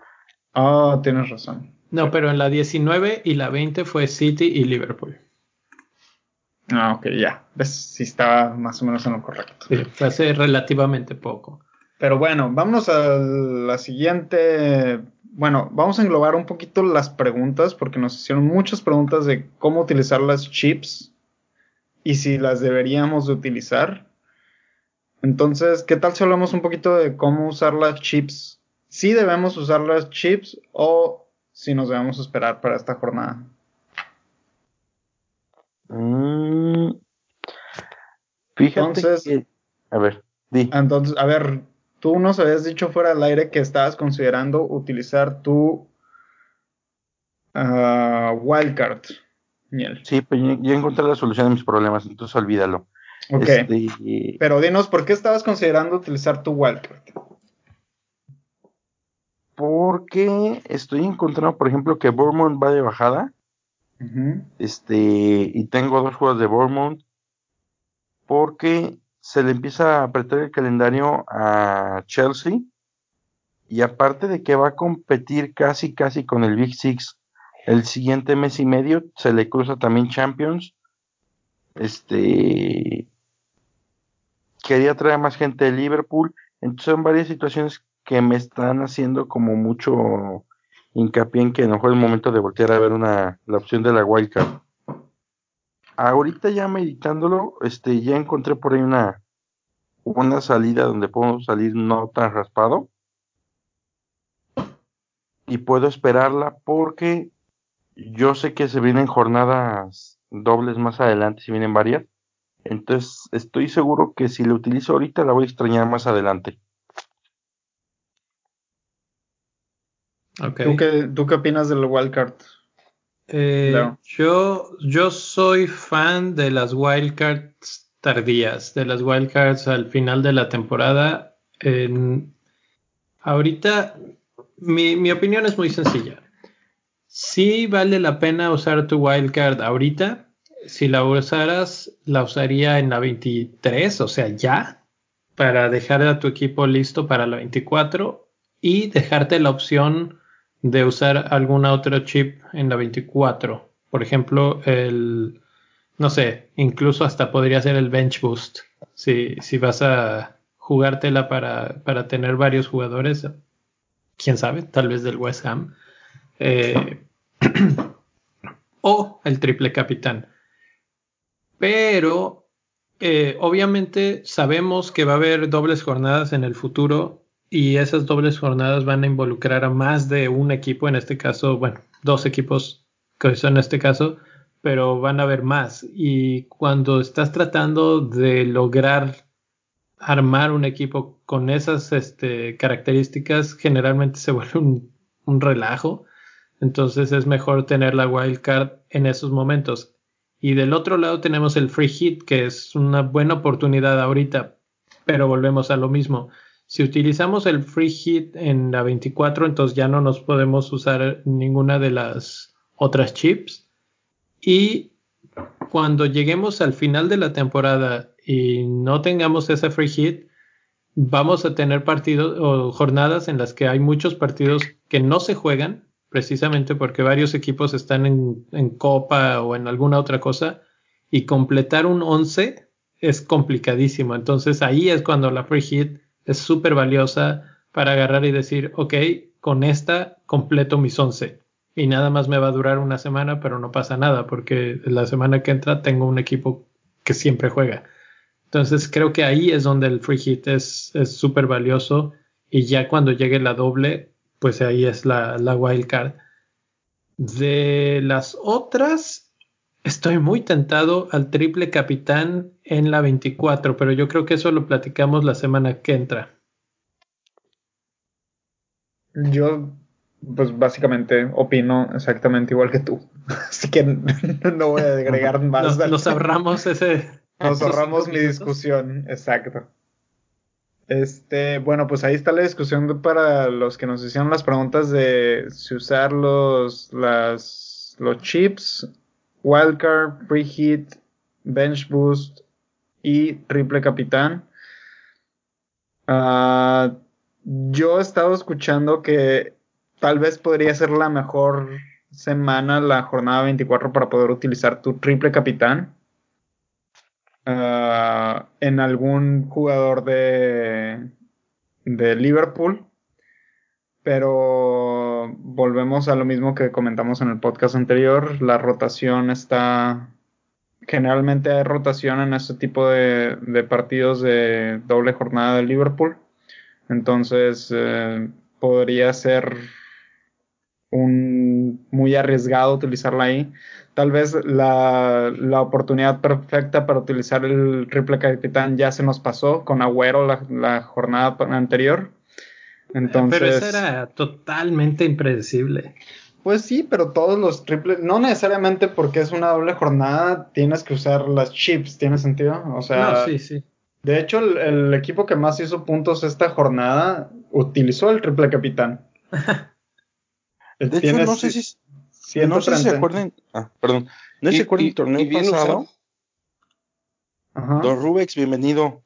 Ah, tienes razón. No, pero en la 19 y la 20 fue City y Liverpool. Ah, ok, ya. Ves, sí estaba más o menos en lo correcto. Sí, fue hace relativamente poco. Pero bueno, vámonos a la siguiente bueno, vamos a englobar un poquito las preguntas porque nos hicieron muchas preguntas de cómo utilizar las chips y si las deberíamos de utilizar. Entonces, ¿qué tal si hablamos un poquito de cómo usar las chips? Si debemos usar las chips o si nos debemos esperar para esta jornada. Mm, fíjate que... A ver, di. Entonces, a ver, Tú nos habías dicho fuera del aire que estabas considerando utilizar tu uh, wildcard, Sí, pues ya encontré la solución a mis problemas, entonces olvídalo. Ok. Este, Pero dinos, ¿por qué estabas considerando utilizar tu wildcard? Porque estoy encontrando, por ejemplo, que Bournemouth va de bajada. Este, y tengo dos juegos de Bournemouth. Porque se le empieza a apretar el calendario a Chelsea. Y aparte de que va a competir casi casi con el Big Six el siguiente mes y medio, se le cruza también Champions. Este quería traer más gente de Liverpool, entonces son varias situaciones que me están haciendo como mucho hincapié en que a lo el momento de voltear a ver una la opción de la wildcard ahorita ya meditándolo, este, ya encontré por ahí una, una salida donde puedo salir no tan raspado. Y puedo esperarla porque yo sé que se vienen jornadas dobles más adelante, si vienen varias. Entonces estoy seguro que si la utilizo ahorita la voy a extrañar más adelante. Okay. ¿Tú, qué, ¿Tú qué opinas del wildcard? Eh, yo, yo soy fan de las wildcards tardías, de las wildcards al final de la temporada. ahorita, mi, mi opinión es muy sencilla. Si vale la pena usar tu wildcard ahorita. Si la usaras, la usaría en la 23, o sea, ya, para dejar a tu equipo listo para la 24 y dejarte la opción de usar algún otro chip en la 24. Por ejemplo, el, no sé, incluso hasta podría ser el Bench Boost. Si, si vas a jugártela para, para tener varios jugadores, quién sabe, tal vez del West Ham. Eh, <clears throat> o el triple capitán. Pero eh, obviamente sabemos que va a haber dobles jornadas en el futuro y esas dobles jornadas van a involucrar a más de un equipo, en este caso, bueno, dos equipos que son en este caso, pero van a haber más. Y cuando estás tratando de lograr armar un equipo con esas este, características, generalmente se <laughs> vuelve un, un relajo. Entonces es mejor tener la wildcard en esos momentos. Y del otro lado tenemos el free hit, que es una buena oportunidad ahorita, pero volvemos a lo mismo si utilizamos el free hit en la 24, entonces ya no nos podemos usar ninguna de las otras chips. Y cuando lleguemos al final de la temporada y no tengamos ese free hit, vamos a tener partidos o jornadas en las que hay muchos partidos que no se juegan, precisamente porque varios equipos están en, copa o en alguna otra cosa, y completar un 11 es complicadísimo. Entonces ahí es cuando la free hit es súper valiosa para agarrar y decir, ok, con esta completo mis 11 y nada más me va a durar una semana, pero no pasa nada porque la semana que entra tengo un equipo que siempre juega. Entonces creo que ahí es donde el free hit es súper valioso y ya cuando llegue la doble, pues ahí es la, la wild card. De las otras, estoy muy tentado al triple capitán en la 24, pero yo creo que eso lo platicamos la semana que entra. Yo, pues básicamente opino exactamente igual que tú. <laughs> Así que <laughs> no voy a agregar más. Nos, ahorramos ese. <laughs> Nos ahorramos mi discusión, exacto. Este, bueno, pues ahí está la discusión para los que nos hicieron las preguntas de si usar los, las, los chips, wildcard, preheat, bench boost y triple capitán. Ah, yo he estado escuchando que tal vez podría ser la mejor semana, la jornada 24, para poder utilizar tu triple capitán ah, en algún jugador de, de Liverpool. Pero volvemos a lo mismo que comentamos en el podcast anterior. La rotación está generalmente hay rotación en este tipo de, partidos de doble jornada de Liverpool. Entonces eh, podría ser un muy arriesgado utilizarla ahí. Tal vez la, oportunidad perfecta para utilizar el triple capitán ya se nos pasó con Agüero la, jornada anterior. Entonces, Pero eso era totalmente impredecible. Pues sí, pero todos los triples, no necesariamente porque es una doble jornada, tienes que usar las chips, ¿tiene sentido? O sea, no, sí, sí. De hecho, el, equipo que más hizo puntos esta jornada utilizó el triple capitán. <laughs> de hecho, no sé si, no sé si se acuerdan, ah, perdón, no sé si se acuerdan el torneo pasado. Don Rubex, bienvenido.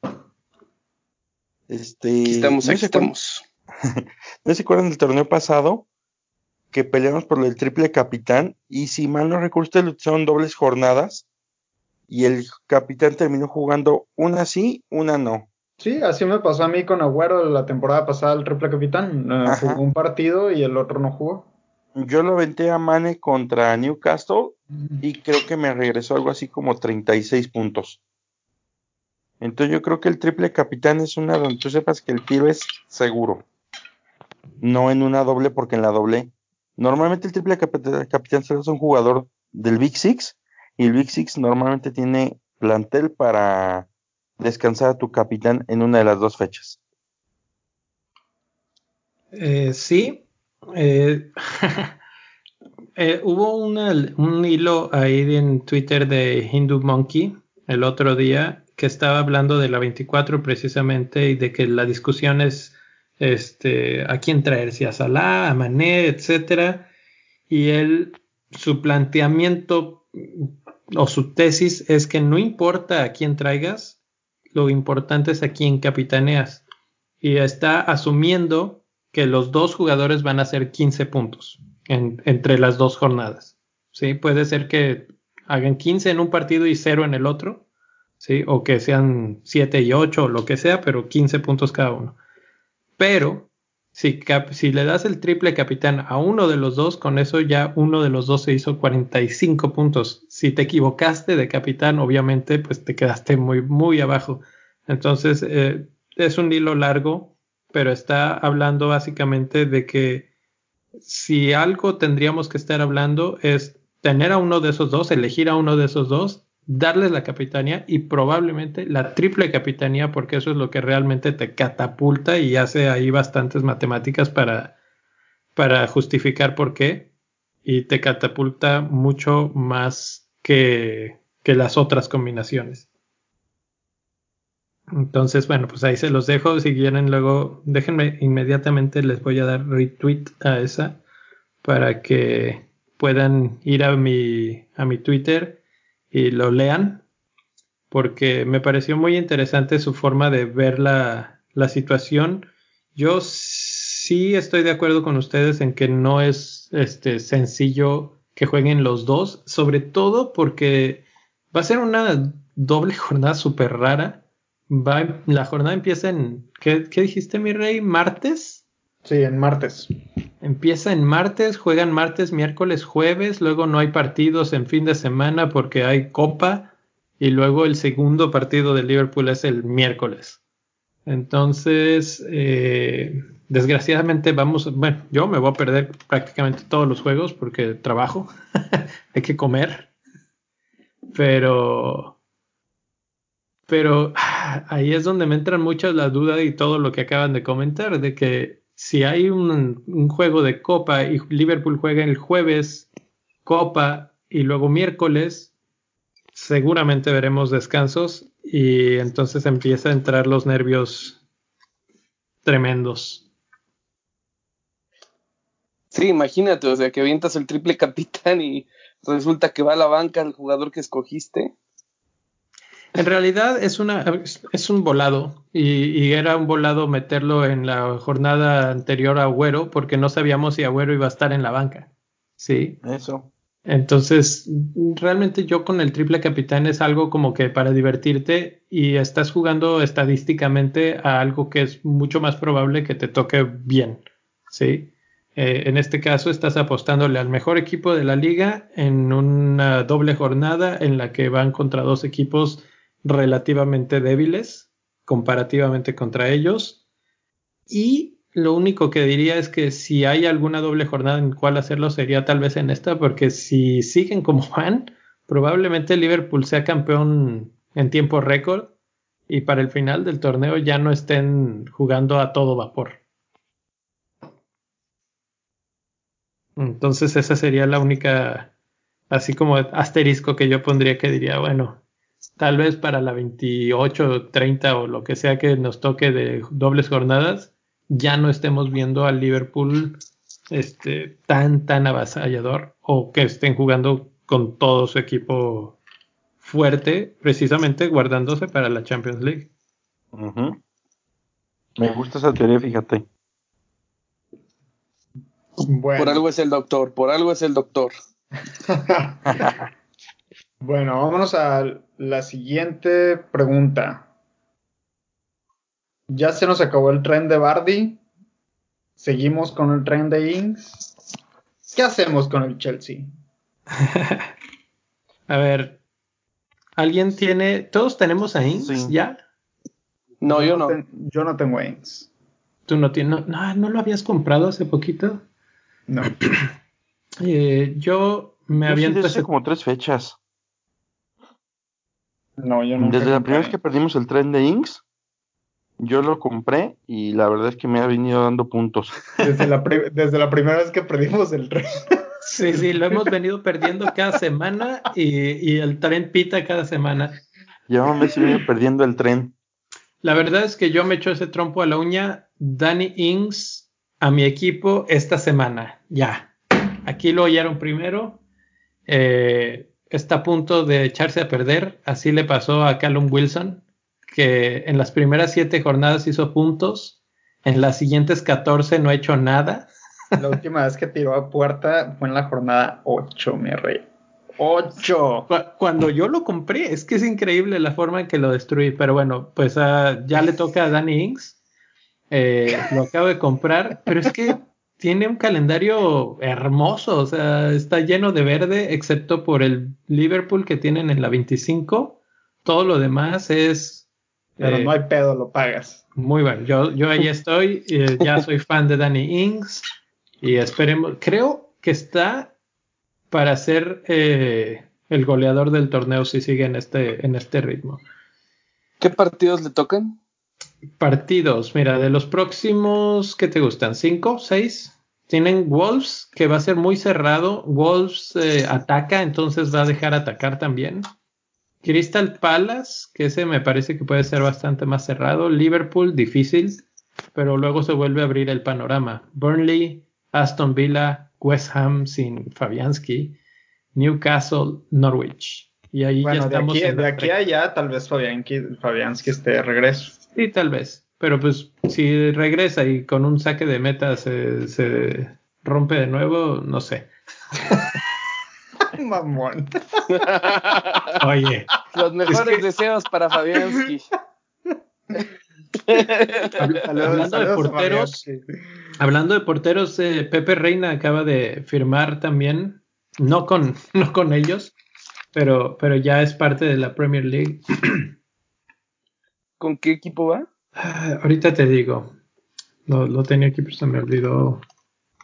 Este, estamos, aquí estamos. <laughs> ¿No se acuerdan del torneo pasado? Que peleamos por el triple capitán y si mal no recuerdo, son dobles jornadas y el capitán terminó jugando una sí, una no. Sí, así me pasó a mí con Agüero la temporada pasada, el triple capitán. Eh, jugó un partido y el otro no jugó. Yo lo aventé a Mane contra Newcastle y creo que me regresó algo así como 36 puntos. Entonces yo creo que el triple capitán es una donde tú sepas que el tiro es seguro. No en una doble porque en la doble. Normalmente el triple capitán es un jugador del Big Six y el Big Six normalmente tiene plantel para descansar a tu capitán en una de las dos fechas. Eh, sí. Eh, <laughs> eh, hubo un hilo ahí en Twitter de Hindu Monkey el otro día que estaba hablando de la 24 precisamente y de que la discusión es este, a quién traer, si a Salah, a Mané, etcétera. Y él, su planteamiento o su tesis es que no importa a quién traigas, lo importante es a quién capitaneas. Y está asumiendo que los dos jugadores van a hacer 15 puntos entre las dos jornadas. ¿sí? Puede ser que hagan 15 en un partido y 0 en el otro, ¿sí? O que sean 7 y 8 o lo que sea, pero 15 puntos cada uno. Pero si, le das el triple capitán a uno de los dos, con eso ya uno de los dos se hizo 45 puntos. Si te equivocaste de capitán, obviamente, pues te quedaste muy, muy abajo. Entonces, eh, es un hilo largo, pero está hablando básicamente de que si algo tendríamos que estar hablando es tener a uno de esos dos, elegir a uno de esos dos darles la capitanía y probablemente la triple capitanía porque eso es lo que realmente te catapulta y hace ahí bastantes matemáticas para, para justificar por qué y te catapulta mucho más que, que las otras combinaciones. Entonces, bueno, pues ahí se los dejo. Si quieren, luego déjenme inmediatamente, les voy a dar retweet a esa para que puedan ir a mi, a mi Twitter y lo lean, porque me pareció muy interesante su forma de ver la, la situación. Yo sí estoy de acuerdo con ustedes en que no es este, sencillo que jueguen los dos, sobre todo porque va a ser una doble <laughs> jornada súper rara. Va, la jornada empieza en, ¿qué, ¿qué, dijiste mi rey? ¿Martes? Sí, en martes. Empieza en martes, juegan martes, miércoles, jueves, luego no hay partidos en fin de semana porque hay copa y luego el segundo partido de Liverpool es el miércoles. Entonces, eh, desgraciadamente vamos, bueno, yo me voy a perder prácticamente todos los juegos porque trabajo, <laughs> hay que comer, pero, pero ahí es donde me entran muchas las dudas y todo lo que acaban de comentar, de que si hay un, juego de Copa y Liverpool juega el jueves Copa y luego miércoles, seguramente veremos descansos y entonces empieza a entrar los nervios tremendos. Sí, imagínate, o sea, que avientas el triple capitán y resulta que va a la banca el jugador que escogiste. En realidad es, una, es un volado y, era un volado meterlo en la jornada anterior a Agüero porque no sabíamos si Agüero iba a estar en la banca. Sí. Eso. Entonces, realmente yo con el triple capitán es algo como que para divertirte y estás jugando estadísticamente a algo que es mucho más probable que te toque bien. Sí. Eh, en este caso estás apostándole al mejor equipo de la liga en una doble jornada en la que van contra dos equipos relativamente débiles comparativamente contra ellos. Y lo único que diría es que si hay alguna doble jornada en cual hacerlo sería tal vez en esta, porque si siguen como <laughs> van, probablemente Liverpool sea campeón en tiempo récord y para el final del torneo ya no estén jugando a todo vapor. Entonces esa sería la única, así como asterisco que yo pondría que diría, bueno, tal vez para la 28, 30 o lo que sea que nos toque de dobles jornadas, ya no estemos viendo al Liverpool este, tan, tan avasallador o que estén jugando con todo su equipo fuerte, precisamente guardándose para la Champions League. Ujú. Me gusta esa teoría, fíjate. Bueno, Por algo es el doctor, por algo es el doctor. <laughs> bueno, vámonos a la siguiente pregunta. Ya se nos acabó el tren de Bardi. Seguimos con el tren de Ings. ¿Qué hacemos con el Chelsea? <laughs> A ver, ¿alguien tiene? ¿Todos tenemos a Ings Sí. ya? No, yo no. ten- yo no tengo Ings. ¿Tú no tienes? No, ¿no lo habías comprado hace poquito? No. <clears throat> Eh, yo me Yo sí ese... como tres fechas. No, yo no. Desde la primera vez que perdimos el tren de Inks, yo lo compré y la verdad es que me ha venido dando puntos. Desde la, pri- desde la primera vez que perdimos el tren. <laughs> Sí, sí, lo hemos venido perdiendo cada semana y, y el tren pita cada semana. Llevo un mes y medio perdiendo el tren. La verdad es que yo me echo ese trompo a la uña. Danny Ings a mi equipo esta semana. Ya. Aquí lo oyeron primero. Eh, está a punto de echarse a perder. Así le pasó a Callum Wilson, que en las primeras siete jornadas hizo puntos. En las siguientes 14 no ha hecho nada. La última vez que tiró a puerta fue en la jornada 8, mi rey. 8. Cu- Cuando yo lo compré, es que es increíble la forma en que lo destruí. Pero bueno, pues ah, ya le toca a Danny Ings. Eh, lo acabo de comprar, pero es que tiene un calendario hermoso. O sea, está lleno de verde, excepto por el Liverpool que tienen en la 25. Todo lo demás es Pero eh, no hay pedo, lo pagas. muy bueno. Yo, yo ahí estoy. eh, ya soy fan de Danny Ings. Y esperemos. Creo que está para ser eh, el goleador del torneo si sigue en este, en este ritmo. ¿Qué partidos le tocan? Partidos, mira, de los próximos, ¿qué te gustan? ¿Cinco? ¿Seis? Tienen Wolves, que va a ser muy cerrado. Wolves eh, ataca, entonces va a dejar atacar también. Crystal Palace, que ese me parece que puede ser bastante más cerrado. Liverpool, difícil, pero luego se vuelve a abrir el panorama. Burnley, Aston Villa, West Ham sin Fabianski, Newcastle, Norwich. Y ahí ya Bueno, de estamos aquí, en de aquí a allá, tal vez Fabianski, Fabianski esté de regreso. Sí, tal vez. Pero pues si regresa y con un saque de meta se, se rompe de nuevo, no sé. <laughs> Mamón. Oye, Los mejores Es que- deseos para Fabianski. habl- <laughs> hablando de porteros, hablando de porteros, eh, Pepe Reina acaba de firmar también, no con, <laughs> no con ellos, pero, pero ya es parte de la Premier League. <clears throat> ¿Con qué equipo va? Ah, ahorita te digo, lo, lo tenía aquí, pero se me olvidó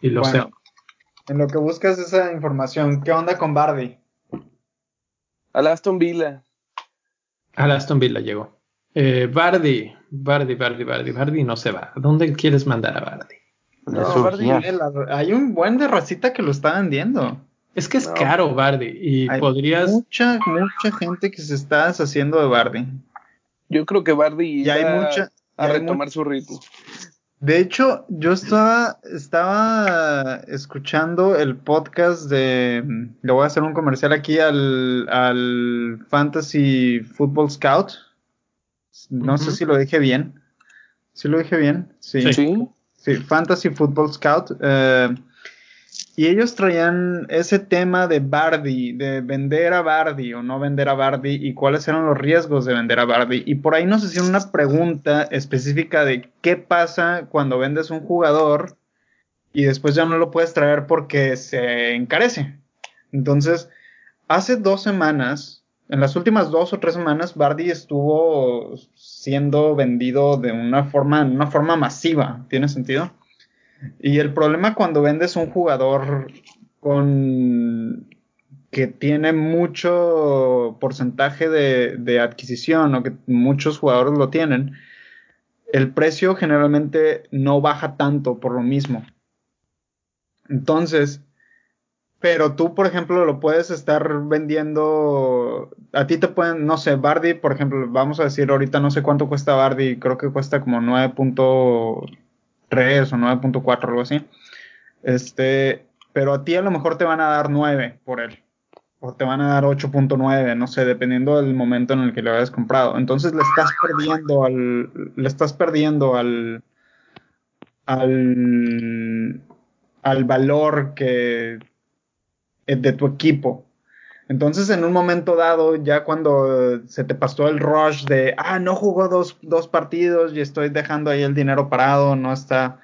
y lo Bueno, sé. en lo que buscas esa información, ¿qué onda con Bardi? Al Aston Villa. Al Aston Villa llegó. Eh, Bardi, Bardi, Bardi, Bardi, Bardi no se va. ¿A dónde quieres mandar a Bardi? No, Hay un buen de racita que lo está vendiendo. Es que es No. caro, Bardi, y Hay podrías. mucha, mucha gente que se está deshaciendo de Bardi. Yo creo que Bardi Y hay va mucha. a hay retomar su ritmo. De hecho, yo estaba, estaba escuchando el podcast de. Le voy a hacer un comercial aquí al, al Fantasy Football Scout. No sé si lo dije bien. ¿Sí lo dije bien? Sí. Sí. Sí. Sí, Fantasy Football Scout. eh, y ellos traían ese tema de Bardi, de vender a Bardi o no vender a Bardi y cuáles eran los riesgos de vender a Bardi. Y por ahí nos hicieron una pregunta específica de qué pasa cuando vendes un jugador y después ya no lo puedes traer porque se encarece. Entonces, hace dos semanas, en las últimas dos o tres semanas, Bardi estuvo siendo vendido de una forma, una forma masiva. ¿Tiene sentido? Y el problema cuando vendes un jugador con que tiene mucho porcentaje de, de adquisición o que muchos jugadores lo tienen, el precio generalmente no baja tanto por lo mismo. Entonces, pero tú, por ejemplo, lo puedes estar vendiendo. A ti te pueden, no sé, Bardi, por ejemplo, vamos a decir ahorita no sé cuánto cuesta Bardi, creo que cuesta como 9.3 o 9.4, algo así. Este, pero a ti a lo mejor te van a dar 9 por él. o te van a dar 8.9, no sé, dependiendo del momento en el que lo hayas comprado. Entonces le estás perdiendo al, le estás perdiendo al, al, al valor que de tu equipo. Entonces, en un momento dado, ya cuando se te pasó el rush de, ah, no jugó dos, dos partidos y estoy dejando ahí el dinero parado, no está,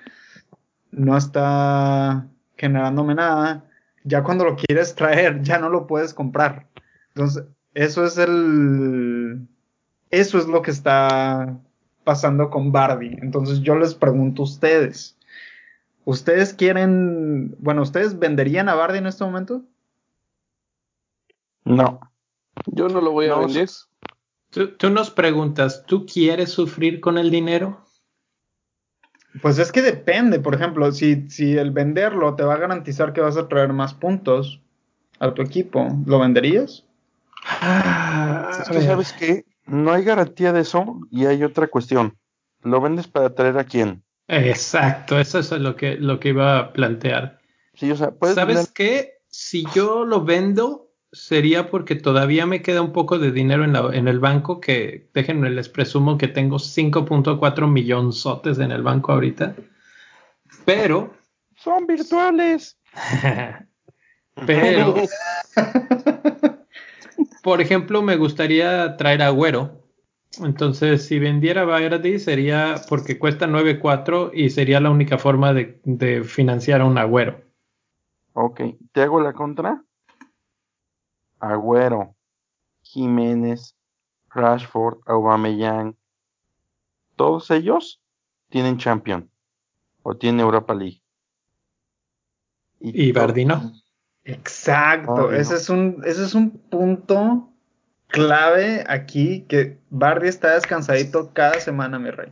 no está generándome nada, ya cuando lo quieres traer, ya no lo puedes comprar. Entonces, eso es el, eso es lo que está pasando con Barbie. Entonces, yo les pregunto a ustedes, ¿ustedes quieren, bueno, ustedes venderían a Barbie en este momento? No. Yo no lo voy a No, vender. Tú, tú nos preguntas, ¿tú quieres sufrir con el dinero? Pues es que depende, por ejemplo, si, si el venderlo te va a garantizar que vas a traer más puntos a tu equipo, ¿lo venderías? Ah, Es que. ¿sabes qué? No hay garantía de eso y hay otra cuestión. ¿Lo vendes para traer a quién? Exacto, eso es lo que, lo que iba a plantear. Sí, o sea, ¿Sabes vender- qué? Si yo lo vendo, sería porque todavía me queda un poco de dinero en, la- en el banco, que déjenme les presumo que tengo 5.4 millonzotes en el banco ahorita. Pero, Son virtuales. <laughs> pero, <laughs> por ejemplo, me gustaría traer a Agüero. Entonces, si vendiera Verdi sería porque cuesta 9.4 y sería la única forma de, de financiar a un Agüero. Ok, ¿te hago la contra? Agüero, Jiménez, Rashford, Aubameyang, todos ellos tienen Champion o tienen Europa League. Y to- Vardy no. Exacto, ese, es un, ese es un punto clave aquí que Bardi está descansadito cada semana, mi rey.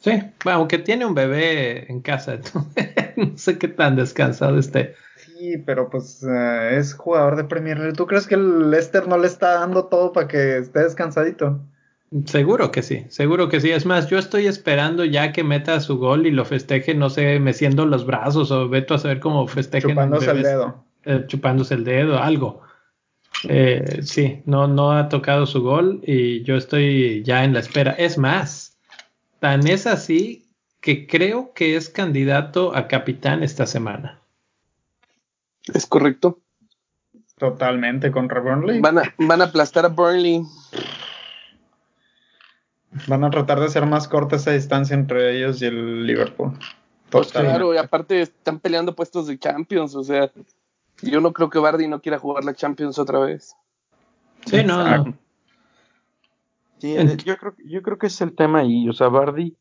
Sí, bueno, aunque tiene un bebé en casa, <laughs> entonces, no sé qué tan descansado esté. Sí, pero pues eh, es jugador de Premier League. ¿Tú crees que el Leicester no le está dando todo para que esté descansadito? Seguro que sí, seguro que sí. Es más, yo estoy esperando ya que meta su gol y lo festeje, no sé, meciendo los brazos o veto a saber cómo festejen Chupándose el dedo. eh, chupándose el dedo, algo. Eh, sí, no, no ha tocado su gol y yo estoy ya en la espera. Es más, tan es así que creo que es candidato a capitán esta semana. Es correcto. Totalmente contra Burnley. Van a, van a aplastar a Burnley. Van a tratar de hacer más corta esa distancia entre ellos y el Liverpool. Pues Totalmente. claro, y aparte están peleando puestos de Champions, o sea, yo no creo que Bardi no quiera jugar la Champions otra vez. Sí, no. Sí, eh, yo creo, yo creo que es el tema ahí. O sea, Bardi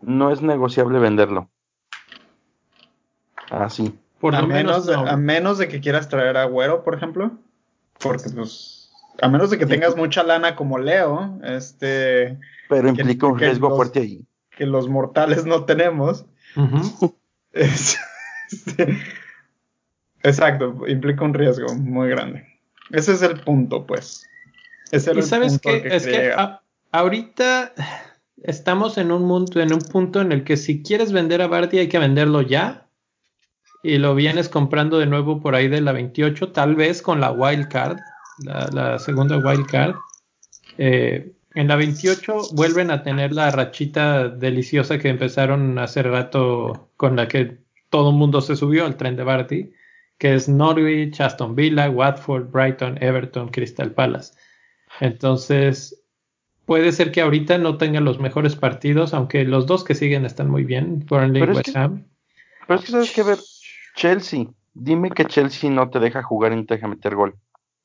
no es negociable venderlo. Así. Por a, lo menos, menos, de, no. a menos de que quieras traer a Güero, por ejemplo. Porque, pues, a menos de que tengas mucha lana como Leo, este, Pero Que- implica un que riesgo los- fuerte ahí. que los mortales no tenemos. <laughs> Es- este, exacto, implica un riesgo muy grande. Ese es el punto, pues. Ese Y el sabes punto al qué, es que a- ahorita estamos en un mundo, en un punto en el que si quieres vender a Bardi hay que venderlo ya y lo vienes comprando de nuevo por ahí de la 28, tal vez con la wild card, la, la segunda wild card. Eh, en la 28 vuelven a tener la rachita deliciosa que empezaron hace rato con la que todo el mundo se subió al tren de Barty, que es Norwich, Aston Villa, Watford, Brighton, Everton, Crystal Palace. Entonces, puede ser que ahorita no tengan los mejores partidos, aunque los dos que siguen están muy bien, Burnley West Ham. Pero es que sabes que ver, Chelsea. Dime que Chelsea no te deja jugar y no te deja meter gol.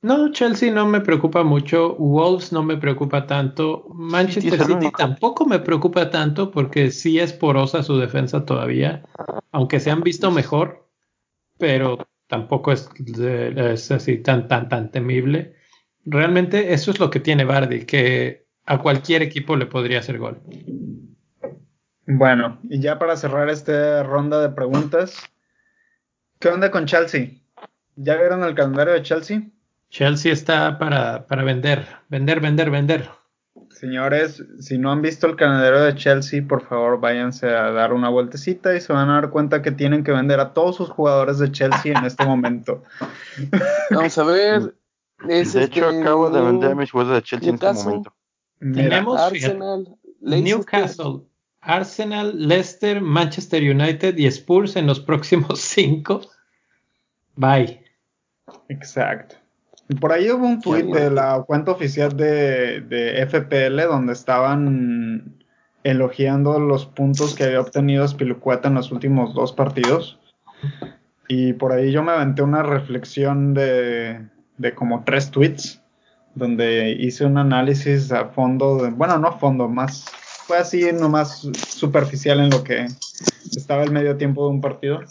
No, Chelsea no me preocupa mucho, Wolves no me preocupa tanto, Manchester City tampoco me preocupa tanto porque sí es porosa su defensa todavía, aunque se han visto mejor, pero tampoco es, es así tan, tan, tan temible. Realmente eso es lo que tiene Bardi, que a cualquier equipo le podría hacer gol. Bueno, y ya para cerrar esta ronda de preguntas, ¿qué onda con Chelsea? ¿Ya vieron el calendario de Chelsea? Chelsea está para, para vender, vender, vender, vender. Señores, si no han visto el calendario de Chelsea, por favor váyanse a dar una vueltecita y se van a dar cuenta que tienen que vender a todos sus jugadores de Chelsea en este momento. <laughs> Vamos a ver. Es de hecho, este, acabo de vender a mis jugadores de Chelsea en este momento. Mira, Tenemos Arsenal, Leicester. Newcastle, Arsenal, Leicester, Manchester United y Spurs en los próximos <laughs> cinco. Bye. Exacto. Por ahí hubo un tweet de la cuenta oficial de, de FPL donde estaban elogiando los puntos que había obtenido Spilucueta en los últimos dos partidos. Y por ahí yo me aventé una reflexión de, de como tres tweets donde hice un análisis a fondo, de- bueno, no a fondo, más, fue así nomás superficial en lo que estaba el medio tiempo de un partido.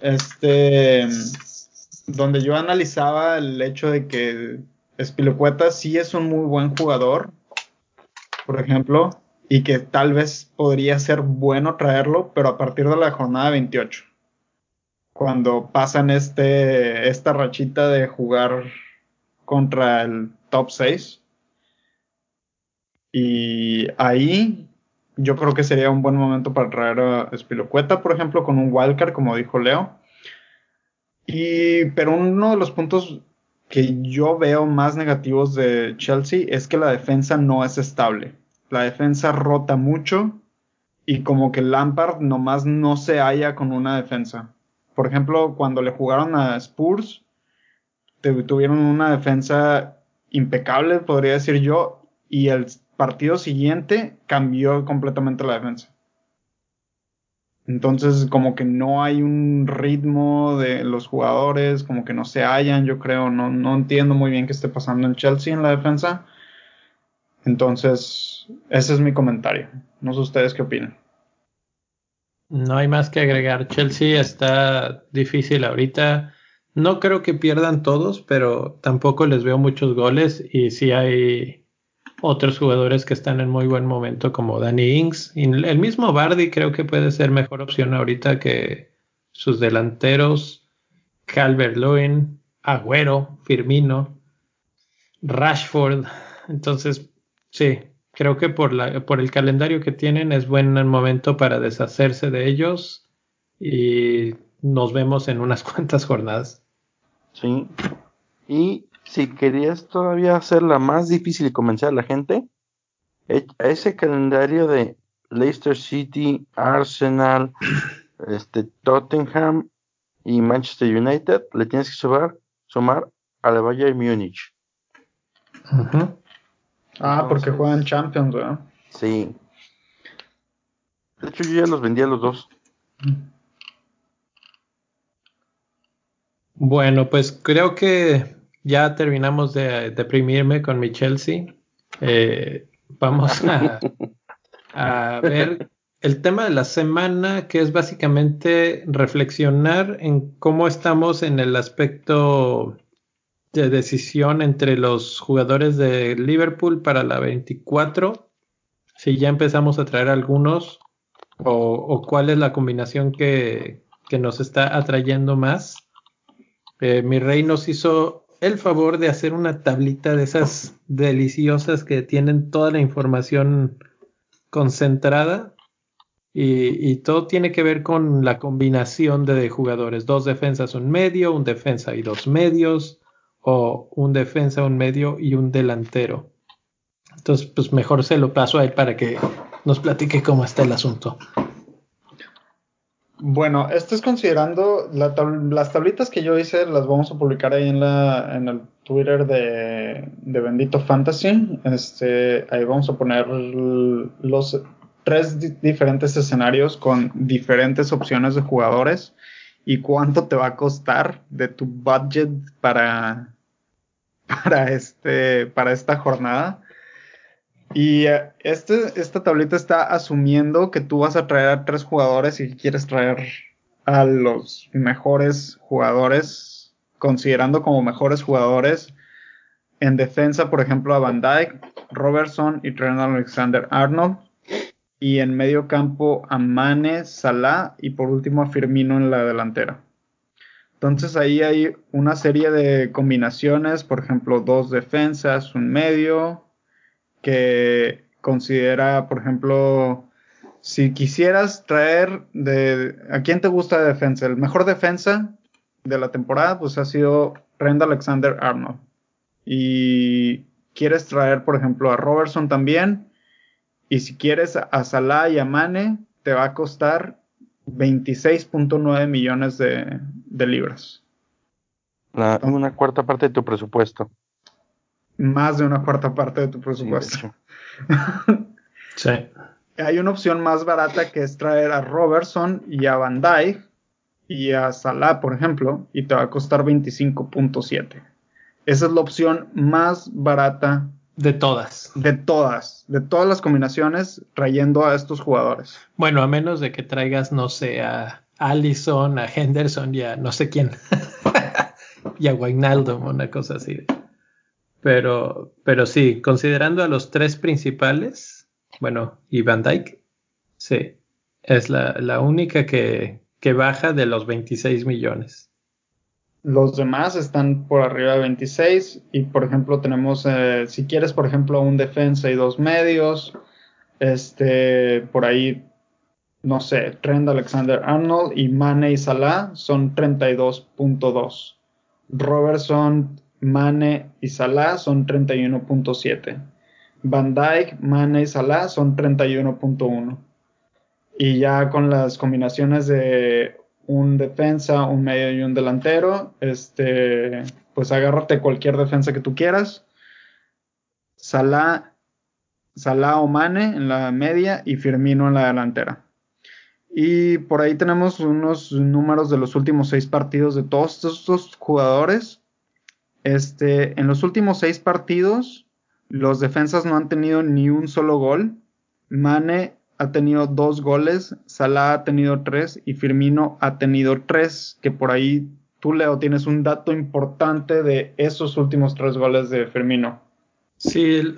Este, donde yo analizaba el hecho de que Espilocueta sí es un muy buen jugador, por ejemplo, y que tal vez podría ser bueno traerlo, pero a partir de la jornada 28, cuando pasan este, esta rachita de jugar contra el top 6. Y ahí yo creo que sería un buen momento para traer a Espilocueta, por ejemplo, con un wildcard, como dijo Leo. Y, pero uno de los puntos que yo veo más negativos de Chelsea es que la defensa no es estable. La defensa rota mucho y como que Lampard nomás no se halla con una defensa. Por ejemplo, cuando le jugaron a Spurs, tuvieron una defensa impecable, podría decir yo, y el partido siguiente cambió completamente la defensa. Entonces, como que no hay un ritmo de los jugadores, como que no se hallan, yo creo, no, no entiendo muy bien qué esté pasando en Chelsea en la defensa. Entonces, ese es mi comentario. No sé ustedes qué opinan. No hay más que agregar. Chelsea está difícil ahorita. No creo que pierdan todos, pero tampoco les veo muchos goles y sí hay otros jugadores que están en muy buen momento como Danny Ings. El mismo Bardi creo que puede ser mejor opción ahorita que sus delanteros Calvert-Lewin, Agüero, Firmino, Rashford. Entonces, sí, creo que por, la, por el calendario que tienen es buen momento para deshacerse de ellos y nos vemos en unas <laughs> cuantas jornadas. Sí. Y si querías todavía hacerla más difícil y convencer a la gente, e- a ese calendario de Leicester City, Arsenal, <clears throat> este, Tottenham y Manchester United, le tienes que sumar, sumar al Bayern Múnich. Ujú. Ah, porque Entonces- juegan Champions, ¿verdad? Sí. De hecho, yo ya los vendí a los dos. Bueno, pues creo que ya terminamos de deprimirme con mi Chelsea. Eh, vamos a, <laughs> a ver el tema de la semana, que es básicamente reflexionar en cómo estamos en el aspecto de decisión entre los jugadores de Liverpool para la 24. Si ya empezamos a traer algunos o, o cuál es la combinación que, que nos está atrayendo más. Eh, mi rey nos hizo el favor de hacer una tablita de esas deliciosas que tienen toda la información concentrada y, todo tiene que ver con la combinación de jugadores, dos defensas, un medio, un defensa y dos medios, o un defensa, un medio y un delantero. Entonces, pues mejor se lo paso a él para que nos platique cómo está el asunto. Bueno, esto es considerando las tablitas que yo hice, las vamos a publicar ahí en la en el Twitter de, de Bendito Fantasy. Este, ahí vamos a poner los tres di- diferentes escenarios con diferentes opciones de jugadores y cuánto te va a costar de tu budget para <laughs> para este para esta jornada. Y eh, este, esta tablita está asumiendo que tú vas a traer a tres jugadores y quieres traer a los mejores jugadores, considerando como mejores jugadores en defensa, por ejemplo, a Van Dyke, Robertson y Trent Alexander Arnold. Y en medio campo a Mane, Salah y por último a Firmino en la delantera. Entonces ahí hay una serie de combinaciones, por ejemplo, dos defensas, un medio, que considera, por ejemplo, si quisieras traer de a quién te gusta de defensa, el mejor defensa de la temporada, pues ha sido Rand Alexander Arnold. Y quieres traer, por ejemplo, a Robertson también. Y si quieres a Salah y a Mane, te va a costar 26.9 millones de, libras. una cuarta parte de tu presupuesto. Más de una cuarta parte de tu presupuesto. <laughs> Sí. Hay una opción más barata que es traer a Robertson y a Van Dyke y a Salah, por ejemplo, y te va a costar 25.7. Esa es la opción más barata de todas. De todas, de todas las combinaciones, trayendo a estos jugadores. Bueno, a menos de que traigas, no sé, a Allison, a Henderson y a no sé quién. <laughs> y a Wijnaldum, una cosa así. Pero, pero sí, considerando a los tres principales, bueno, y Van Dyke, sí, es la, la única que, que baja de los 26 millones. Los demás están por arriba de 26 y por ejemplo tenemos, eh, si quieres por ejemplo un defensa y dos medios, este, por ahí, no sé, Trent Alexander Arnold y Mane y Salah son 32.2. Robertson, Mane y Salah son 31.7. Van Dyke, Mane y Salah son 31.1. Y ya con las combinaciones de un defensa, un medio y un delantero, este, pues agárrate cualquier defensa que tú quieras. Salah, Salah o Mane en la media y Firmino en la delantera. Y por ahí tenemos unos números de los últimos seis partidos de todos estos jugadores. Este, en los últimos seis partidos, los defensas no han tenido ni un solo gol. Mane ha tenido dos goles, Salah ha tenido tres y Firmino ha tenido tres, que por ahí tú, Leo, tienes un dato importante de esos últimos tres goles de Firmino. Sí,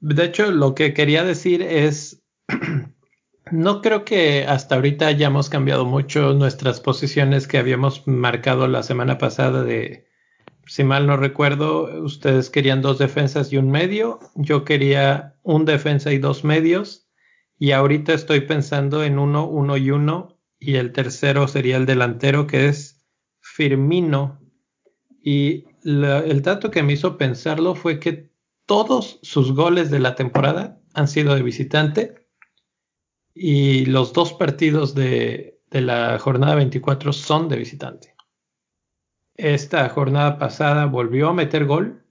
de hecho lo que quería decir es, <clears throat> no creo que hasta ahorita hayamos cambiado mucho nuestras posiciones que habíamos marcado la semana pasada de, si mal no recuerdo, ustedes querían dos defensas y un medio, yo quería un defensa y dos medios y ahorita estoy pensando en uno, uno y uno. Y el tercero sería el delantero que es Firmino. Y el dato que me hizo pensarlo fue que todos sus goles de la temporada han sido de visitante. Y los dos partidos de, de la jornada 24 son de visitante. Esta jornada pasada volvió a meter gol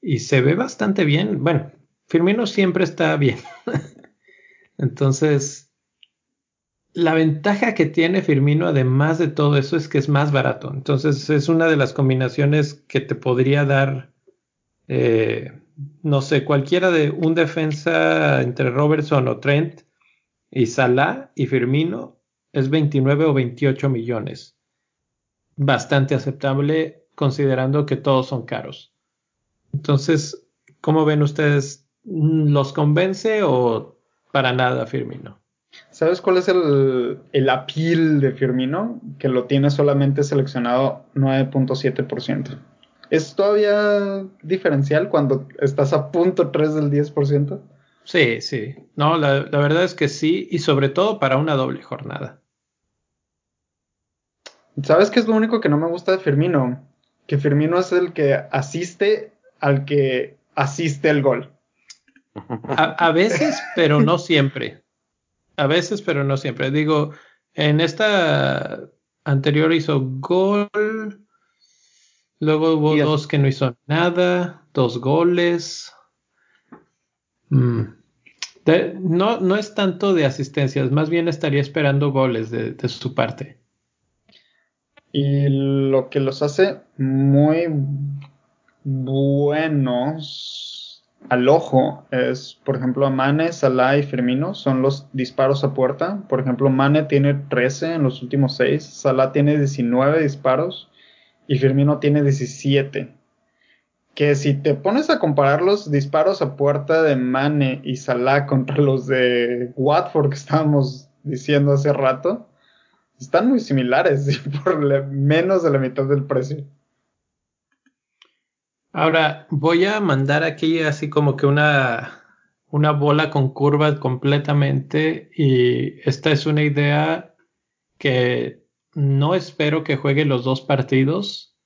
y se ve bastante bien. Bueno, Firmino siempre está bien. <laughs> Entonces, la ventaja que tiene Firmino, además de todo eso, es que es más barato. Entonces, es una de las combinaciones que te podría dar, eh, no sé, cualquiera de un defensa entre Robertson o Trent y Salah y Firmino es 29 o 28 millones. Bastante aceptable considerando que todos son caros. Entonces, ¿cómo ven ustedes? ¿Los convence o para nada, Firmino. ¿Sabes cuál es el, el appeal de Firmino? Que lo tiene solamente seleccionado 9.7%. ¿Es todavía diferencial cuando estás a punto 3 del 10%? Sí, sí. No, la, la verdad es que sí, y sobre todo para una doble jornada. ¿Sabes qué es lo único que no me gusta de Firmino? Que Firmino es el que asiste al que asiste el gol. A, veces, pero no siempre. A veces, pero no siempre. Digo, en esta anterior hizo gol. Luego hubo dos que no hizo nada. Dos goles. Mm. no, no es tanto de asistencias, más bien estaría esperando goles de su parte. Y lo que los hace muy buenos al ojo es, por ejemplo, a Mane, Salah y Firmino son los disparos a puerta. Por ejemplo, Mane tiene 13 en los últimos 6, Salah tiene 19 disparos y Firmino tiene 17. Que si te pones a comparar los disparos a puerta de Mane y Salah contra los de Watford que estábamos diciendo hace rato, están muy similares <laughs> por menos de la mitad del precio. Ahora voy a mandar aquí así como que una, una bola con curvas completamente y esta es una idea que no espero que juegue los dos partidos.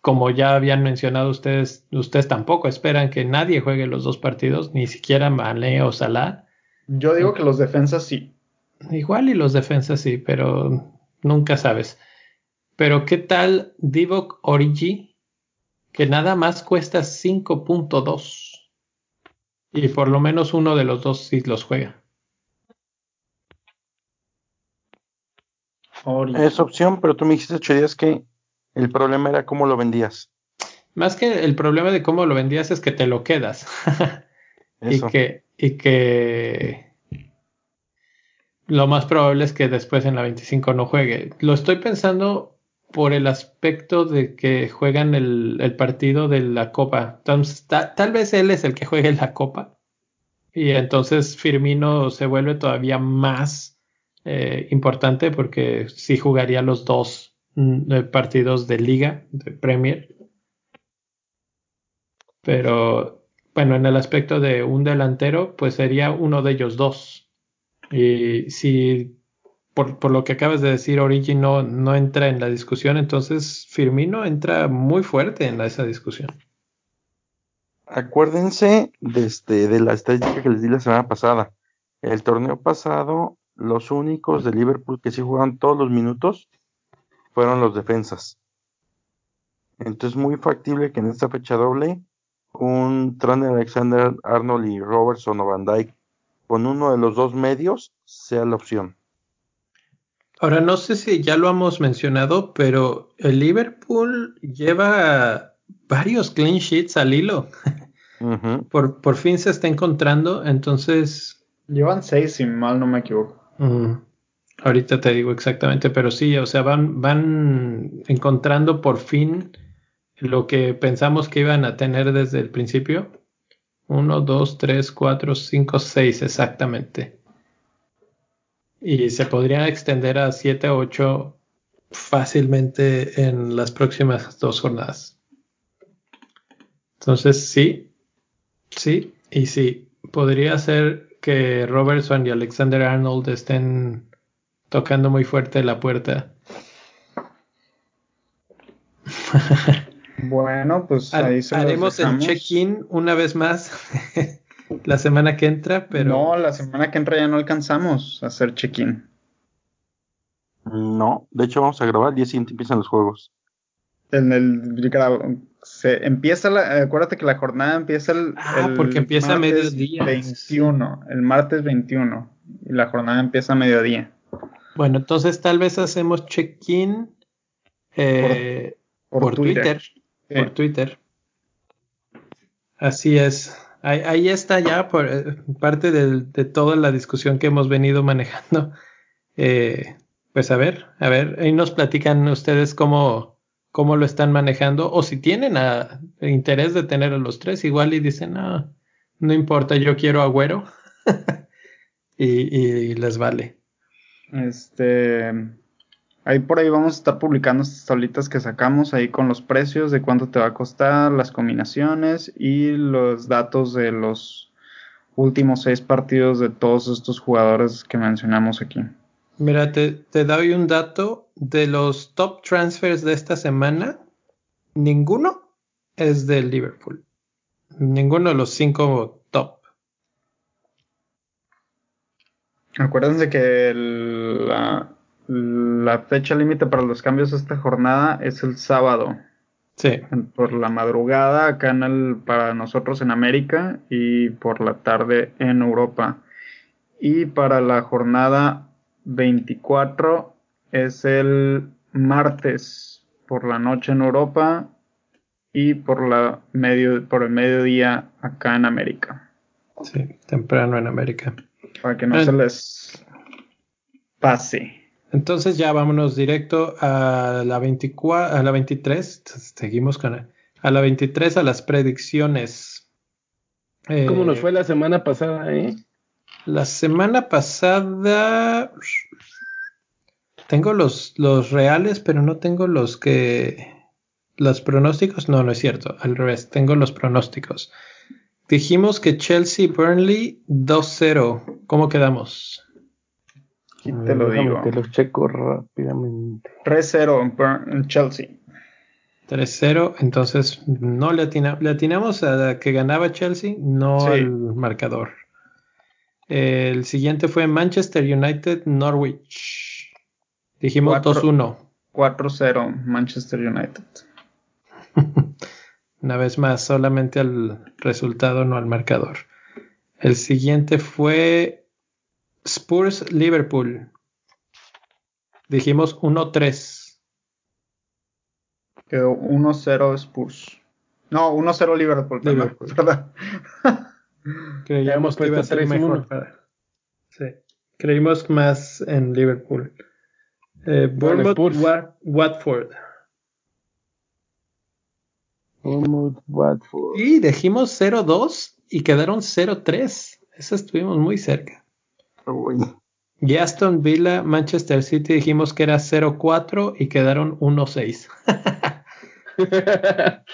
Como ya habían mencionado ustedes, ustedes tampoco esperan que nadie juegue los dos partidos, ni siquiera Mané o Salah. Yo digo que los defensas sí. Igual y los defensas sí, pero nunca sabes. Pero ¿qué tal Divock Origi? Que nada más cuesta 5.2. Y por lo menos uno de los dos sí los juega. Origi. Es opción, pero tú me dijiste ocho días que el problema era cómo lo vendías. Más que el problema de cómo lo vendías es que te lo quedas. <laughs> y que, y que lo más probable es que después en la 25 no juegue. Lo estoy pensando por el aspecto de que juegan el, partido de la Copa. Entonces, ta- tal vez él es el que juegue la Copa. Y entonces Firmino se vuelve todavía más eh, importante porque sí jugaría los dos mm, eh, partidos de liga, de Premier. Pero bueno, en el aspecto de un delantero, pues sería uno de ellos dos. Y si por, por lo que acabas de decir, Origi no, no entra en la discusión, entonces Firmino entra muy fuerte en esa discusión. Acuérdense de, este, de la estadística que les di la semana pasada. El torneo pasado, los únicos de Liverpool que sí jugaron todos los minutos fueron los defensas. Entonces, muy factible que en esta fecha doble, un Trent Alexander Arnold y Robertson o Van Dyke con uno de los dos medios sea la opción. Ahora, no sé si ya lo hemos mencionado, pero el Liverpool lleva varios clean sheets al hilo. <laughs> Por, por fin se está encontrando, entonces Llevan seis, si mal no me equivoco. Ahorita te digo exactamente, pero sí, o sea, van, van encontrando por fin lo que pensamos que iban a tener desde el principio. Uno, dos, tres, cuatro, cinco, seis, exactamente. Y se podría extender a siete o ocho fácilmente en las próximas dos jornadas. Entonces, sí, sí, y sí, podría ser que Robertson y Alexander Arnold estén tocando muy fuerte la puerta. <laughs> Bueno, pues ahí se los haremos el check-in una vez más <laughs> la semana que entra, pero No, la semana que entra ya no alcanzamos a hacer check-in. No, de hecho vamos a grabar, el día siguiente empiezan los juegos. En el, se empieza la, acuérdate que la jornada empieza el, Ah, el porque empieza a martes mediodía. 21, el martes 21 y la jornada empieza a mediodía. bueno, entonces tal vez hacemos check-in eh, por, Twitter. Sí. Por Twitter. Así es. Ahí, ahí está ya por eh, parte de, toda la discusión que hemos venido manejando. <laughs> Eh, pues a ver, a ver, ahí nos platican ustedes cómo, cómo lo están manejando o si tienen a- interés de tener a los tres, igual y dicen, no, no importa, yo quiero agüero <laughs> y, y les vale. Este, ahí por ahí vamos a estar publicando estas tablitas que sacamos ahí con los precios de cuánto te va a costar, las combinaciones y los datos de los últimos seis partidos de todos estos jugadores que mencionamos aquí. Mira, te, te doy un dato de los top transfers de esta semana. Ninguno es del Liverpool. Ninguno de los cinco top. Acuérdense que el- la, la fecha límite para los cambios de esta jornada es el sábado. Sí, por la madrugada acá en el, para nosotros en América y por la tarde en Europa. Y para la jornada 24 es el martes por la noche en Europa y por la medio por el mediodía acá en América. sí, temprano en América. Para que no Ah. se les pase. Entonces ya vámonos directo a la 24, a la 23. Seguimos con a la 23 a las predicciones. Eh, ¿Cómo nos fue la semana pasada, eh? La semana pasada tengo los, los reales, pero no tengo los que los pronósticos. No, no es cierto. Al revés, tengo los pronósticos. Dijimos que Chelsea Burnley 2-0. ¿Cómo quedamos? Aquí te lo digo. Te los checo rápidamente. 3-0 en Chelsea. 3-0. Entonces no le, atina- le atinamos a que ganaba Chelsea, no Sí. al marcador. El siguiente fue Manchester United Norwich. Dijimos Cuatro. 2-1. 4-0 Manchester United. <laughs> Una vez más, solamente al resultado, no al marcador. El siguiente fue Spurs Liverpool. Dijimos 1-3. Quedó 1-0 Spurs. No, 1-0 Liverpool. Liverpool. <laughs> Creíamos que iba a ser 3 y mejor. 1. para- Sí. Creímos más en Liverpool. Eh, Bournemouth, Watford. Bournemouth, Watford. Y dijimos 0-2 y quedaron 0-3. Eso estuvimos muy cerca. Uy, Y Aston Villa, Manchester City dijimos que era 0-4 y quedaron 1-6. <laughs>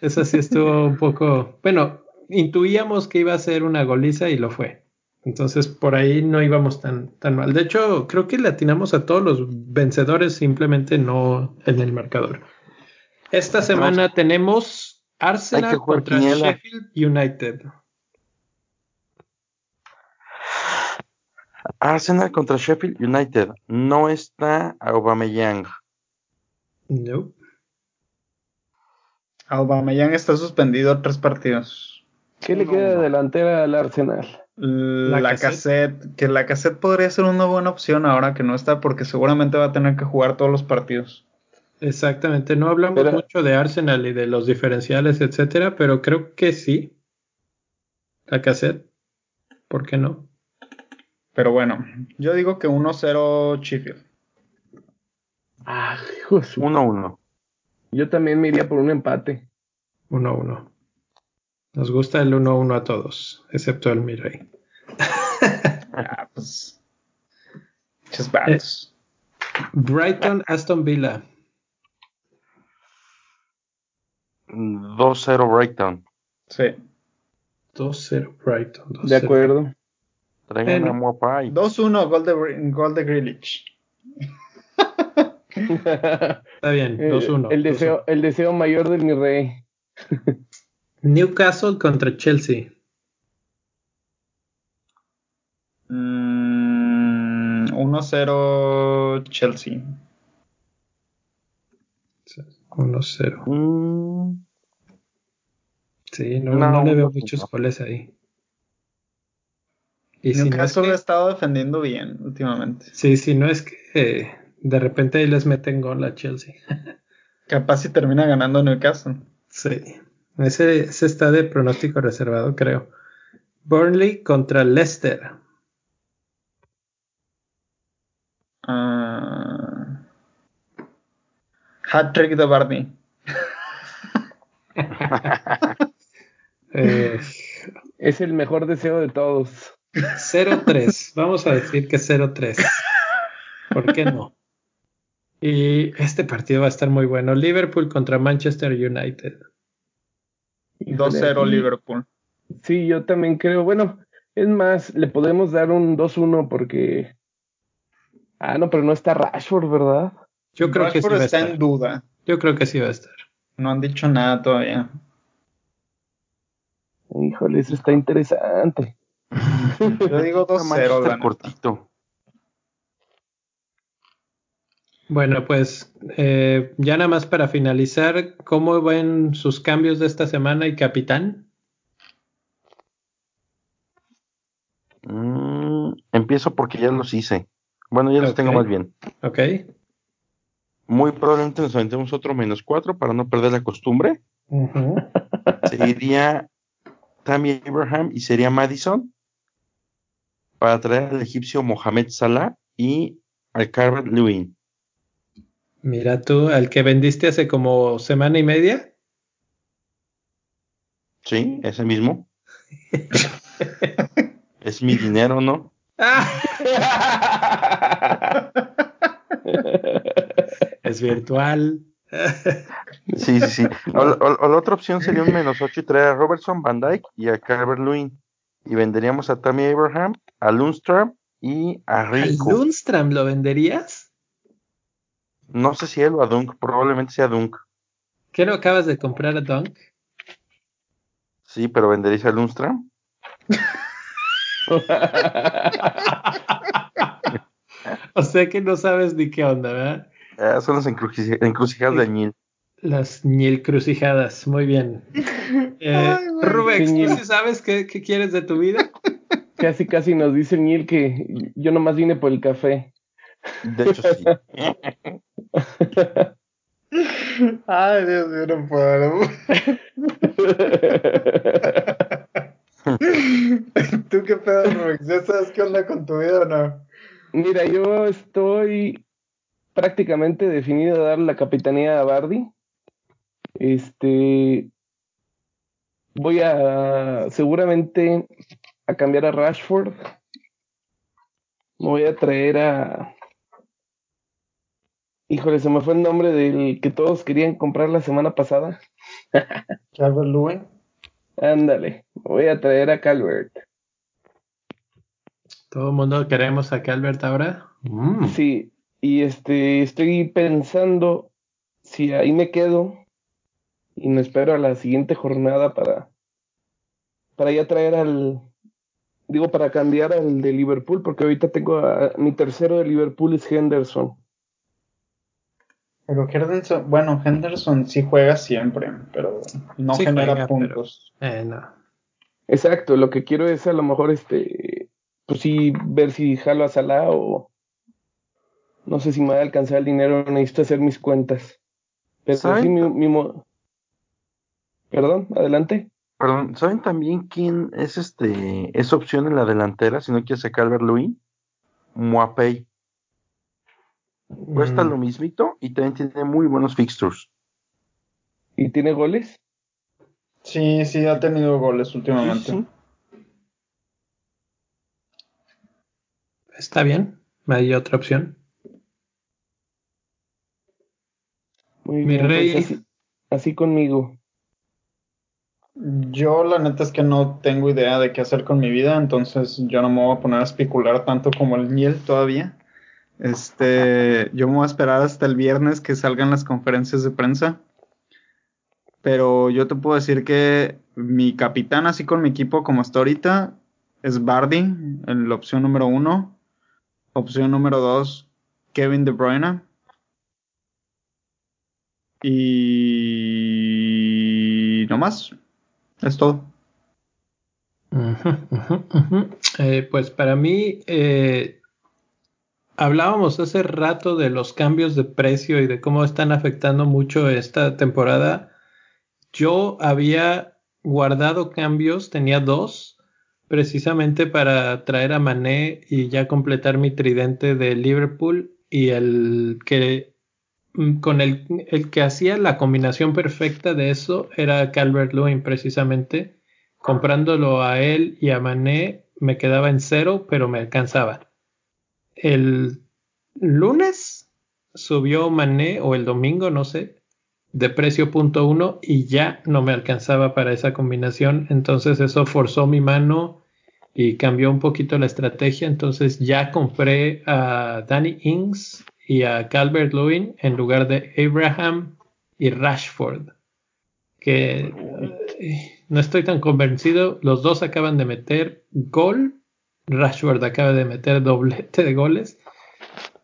Eso sí estuvo un poco. Bueno, intuíamos que iba a ser una goliza y lo fue. Entonces por ahí no íbamos tan, tan mal. De hecho, creo que le atinamos a todos los vencedores, simplemente no en el marcador. Esta semana tenemos Arsenal contra. Sheffield United. Arsenal contra Sheffield United. No está Aubameyang. No. Aubameyang está suspendido tres partidos. ¿Qué le queda de delantera al Arsenal? La, La cassette, que la cassette podría ser una buena opción ahora que no está, porque seguramente va a tener que jugar todos los partidos. Exactamente, no hablamos Pero- mucho de Arsenal y de los diferenciales, etcétera, pero creo que sí. La cassette, ¿por qué no? Pero bueno, yo digo que 1-0 Sheffield. Ah, hijo de su- 1-1. Yo también me iría por un empate. 1-1. Nos gusta el 1-1 a todos, excepto el Mirai. Ah, pues. Vatos. Brighton, Aston Villa. 2-0 Brighton. Sí. 2-0 Brighton. 2-0. De acuerdo. Traigan a Mopai. 2-1 gol de, gol de Grealish. <laughs> Está bien, el, 2-1. el deseo, el deseo mayor de mi rey. Newcastle contra Chelsea. Mm, 1-0 Chelsea. 1-0. Mm, Sí, no, No, no le veo 1-1. muchos goles ahí. Y si no es que- lo estado defendiendo bien últimamente. Sí, sí, no es que eh, de repente ahí les meten gol a Chelsea. <laughs> Capaz si termina ganando Newcastle. Sí, ese, ese está de pronóstico reservado, creo. Burnley contra Leicester. Ah. Hat-trick de Barney. <laughs> Eh, Es el mejor deseo de todos. 0-3. Vamos a decir que 0-3. ¿Por qué no? Y este partido va a estar muy bueno. Liverpool contra Manchester United. 2-0 Híjole, Liverpool. Sí, yo también creo. Bueno, es más, le podemos dar un 2-1 porque. Ah, no, pero no está Rashford, ¿verdad? Yo creo que sí Rashford va a está estar. en duda. Yo creo que sí va a estar. No han dicho nada todavía. Híjole, eso está interesante. <laughs> Yo digo no 2-0. manches, la está neta. cortito. Bueno, pues eh, ya nada más para finalizar, ¿cómo ven sus cambios de esta semana y capitán? Mm, empiezo porque ya los hice. Bueno, ya los tengo más bien. ¿Ok? Muy probablemente nos aventemos otro menos 4 para no perder la costumbre. Ujú. Sería Tammy Abraham y sería Madison para traer al egipcio Mohamed Salah y al Calvert Lewin. Mira tú, al que vendiste hace como semana y media. Sí, ese mismo. <laughs> es mi dinero, ¿no? <laughs> Es virtual. Sí, sí, sí. O, la otra opción sería un menos 8 y traer a Robertson, Van Dyke y a Calvert Lewin. Y venderíamos a Tammy Abraham, a Lundstrom y a ¿Al Rico. Lundstram lo venderías? No sé si él o a Dunk, probablemente sea Dunk. ¿Qué no acabas de comprar a Dunk? Sí, pero venderías a Lundstrom. <laughs> o sea que no sabes ni qué onda, ¿verdad? Ah, son las encruci- encrucijadas de Añil. Las ñil crucijadas, muy bien. <laughs> Eh, Rubex, ¿tú Ñil. sí sabes qué, qué quieres de tu vida? Casi, casi nos dice Neil que yo nomás vine por el café. De hecho, sí. Ay, Dios mío, no puedo. <laughs> ¿Tú qué pedo, Rubix? ¿Ya sabes qué onda con tu vida o no? Mira, yo estoy prácticamente definido a dar la capitanía a Bardi. Este voy a seguramente a cambiar a Rashford. Me voy a traer a Híjole, se me fue el nombre del que todos querían comprar la semana pasada. <laughs> Calvert Lewin. Ándale, me voy a traer a Calvert. Todo el mundo queremos a Calvert ahora. Mm. Sí, y este estoy pensando si ahí me quedo y me espero a la siguiente jornada para para ya traer al digo para cambiar al de Liverpool porque ahorita tengo a mi tercero de Liverpool es Henderson. Pero Henderson, bueno, Henderson sí juega siempre, pero no Sí genera juega, puntos. Eh, no. Exacto, lo que quiero es a lo mejor este pues sí ver si jalo a Salah o no sé si me va a alcanzar el dinero, necesito hacer mis cuentas. Pero ¿Saben? sí mi, mi mo- Perdón, adelante. Perdón, ¿saben también quién es este esa opción en la delantera si no quieres a Calvert Lewin? Muapei. Cuesta Mm. lo mismito y también tiene muy buenos fixtures. ¿Y tiene goles? Sí, sí, ha tenido goles últimamente. Sí, sí. Está bien. Hay otra opción. Muy Mi bien, rey. pues así, así conmigo. Yo la neta es que no tengo idea de qué hacer con mi vida, entonces yo no me voy a poner a especular tanto como el miel todavía. Este, yo me voy a esperar hasta el viernes que salgan las conferencias de prensa. Pero yo te puedo decir que mi capitán, así con mi equipo como está ahorita, es Bardi, en la opción número uno. Opción número dos, Kevin De Bruyne. Y no más. Es todo. Eh, pues para mí, eh, hablábamos hace rato de los cambios de precio y de cómo están afectando mucho esta temporada. Yo había guardado cambios, tenía dos, precisamente para traer a Mané y ya completar mi tridente de Liverpool y el que con el, el que hacía la combinación perfecta de eso era Calvert Lewin precisamente comprándolo a él y a Mané me quedaba en cero, pero me alcanzaba. El lunes subió Mané o el domingo, no sé, de precio punto uno y ya no me alcanzaba para esa combinación. Entonces eso forzó mi mano y cambió un poquito la estrategia. Entonces ya compré a Danny Ings y a Calvert Lewin en lugar de Abraham y Rashford. Que eh, no estoy tan convencido. Los dos acaban de meter gol. Rashford acaba de meter doblete de goles.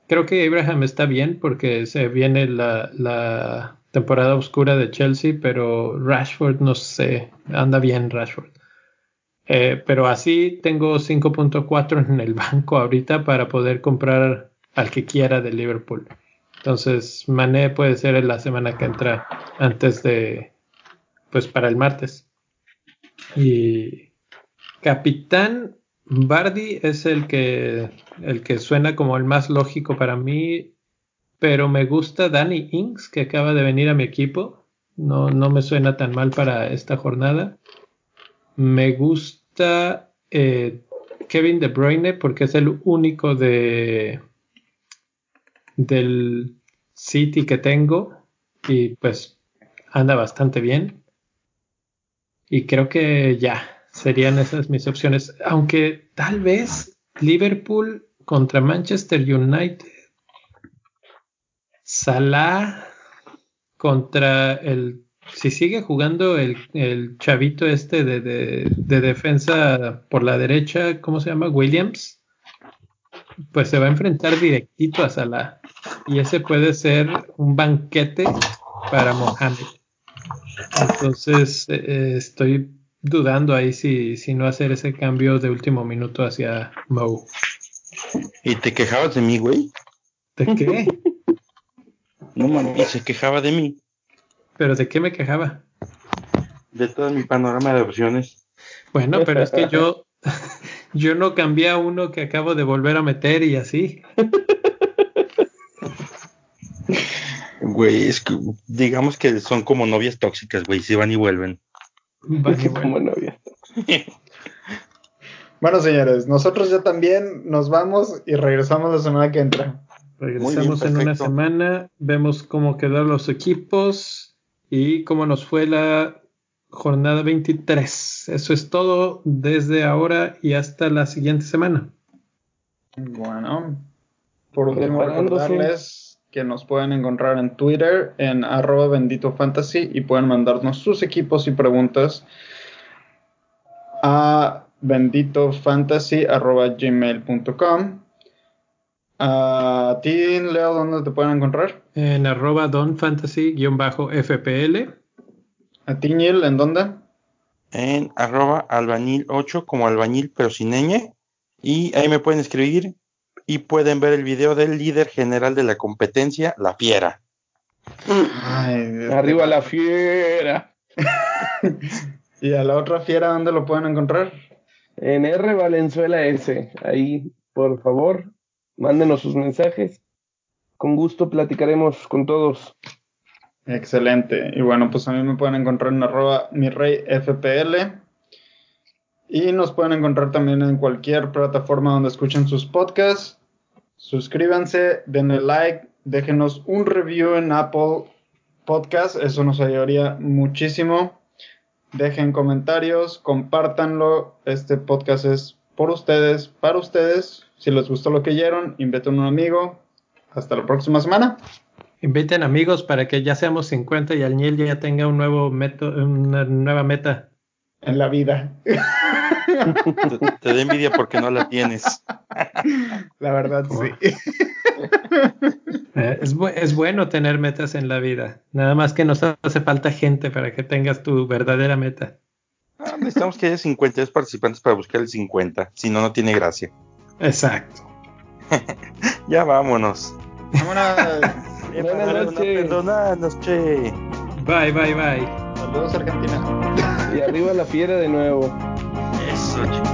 Creo que Abraham está bien porque se viene la, la temporada oscura de Chelsea, pero Rashford no sé, anda bien Rashford. Eh, pero así tengo 5.4 en el banco ahorita para poder comprar al que quiera de Liverpool. Entonces, Mané puede ser en la semana que entra antes de, pues para el martes. Y Capitán Bardi es el que, el que suena como el más lógico para mí, pero me gusta Danny Ings, que acaba de venir a mi equipo. No, no me suena tan mal para esta jornada. Me gusta eh, Kevin De Bruyne porque es el único de del City que tengo y pues anda bastante bien. Y creo que ya serían esas mis opciones. Aunque tal vez Liverpool contra Manchester United. Salah contra el si sigue jugando el, el chavito este de, de, de, defensa por la derecha, ¿cómo se llama? Williams, pues se va a enfrentar directito a Salah. Y ese puede ser un banquete para Mohamed. Entonces eh, estoy dudando ahí si, si no hacer ese cambio de último minuto hacia Mo. ¿Y te quejabas de mí, güey? ¿De qué? <laughs> No mames, se quejaba de mí. ¿Pero de qué me quejaba? De todo mi panorama de opciones. Bueno, pero es que yo, <laughs> yo no cambié a uno que acabo de volver a meter y así. <laughs> Güey, es que digamos que son como novias tóxicas, güey, si van y vuelven. Van y como novias. <laughs> Bueno, señores, nosotros ya también nos vamos y regresamos la semana que entra. Regresamos bien, en una semana, vemos cómo quedaron los equipos y cómo nos fue la jornada 23. Eso es todo desde ahora y hasta la siguiente semana. Bueno, por último recordarles que nos pueden encontrar en Twitter en arroba bendito fantasy y pueden mandarnos sus equipos y preguntas a benditofantasy arroba gmail.com. A ti, Leo, ¿dónde te pueden encontrar? En arroba donfantasy-fpl. A ti, Neil, ¿en dónde? En arroba albañil 8 como albañil pero sin ñ. Y ahí me pueden escribir y pueden ver el video del líder general de la competencia, La Fiera. Ay, Arriba la fiera. <laughs> ¿Y a la otra fiera dónde lo pueden encontrar? En R Valenzuela S. Ahí, por favor, mándenos sus mensajes. Con gusto platicaremos con todos. Excelente. Y bueno, pues a mí me pueden encontrar en arroba mi rey FPL. Y nos pueden encontrar también en cualquier plataforma donde escuchen sus podcasts. Suscríbanse, denle like, déjenos un review en Apple Podcast, eso nos ayudaría muchísimo. Dejen comentarios, compártanlo. Este podcast es por ustedes, para ustedes. Si les gustó lo que oyeron, inviten a un amigo. Hasta la próxima semana. Inviten amigos para que ya seamos 50 y Alniel ya tenga un nuevo meto, una nueva meta. En la vida. <laughs> Te, te da envidia porque no la tienes. La verdad, sí. Eh, es, bu- es bueno tener metas en la vida. Nada más que nos hace falta gente para que tengas tu verdadera meta. Ah, necesitamos que haya 52 participantes para buscar el 50. Si no, no tiene gracia. Exacto. <laughs> Ya vámonos. Vámonos. <laughs> Buenas noches. Che. Bye, bye, bye. Saludos, Argentina. Y arriba la fiera de nuevo. Eso, chingada.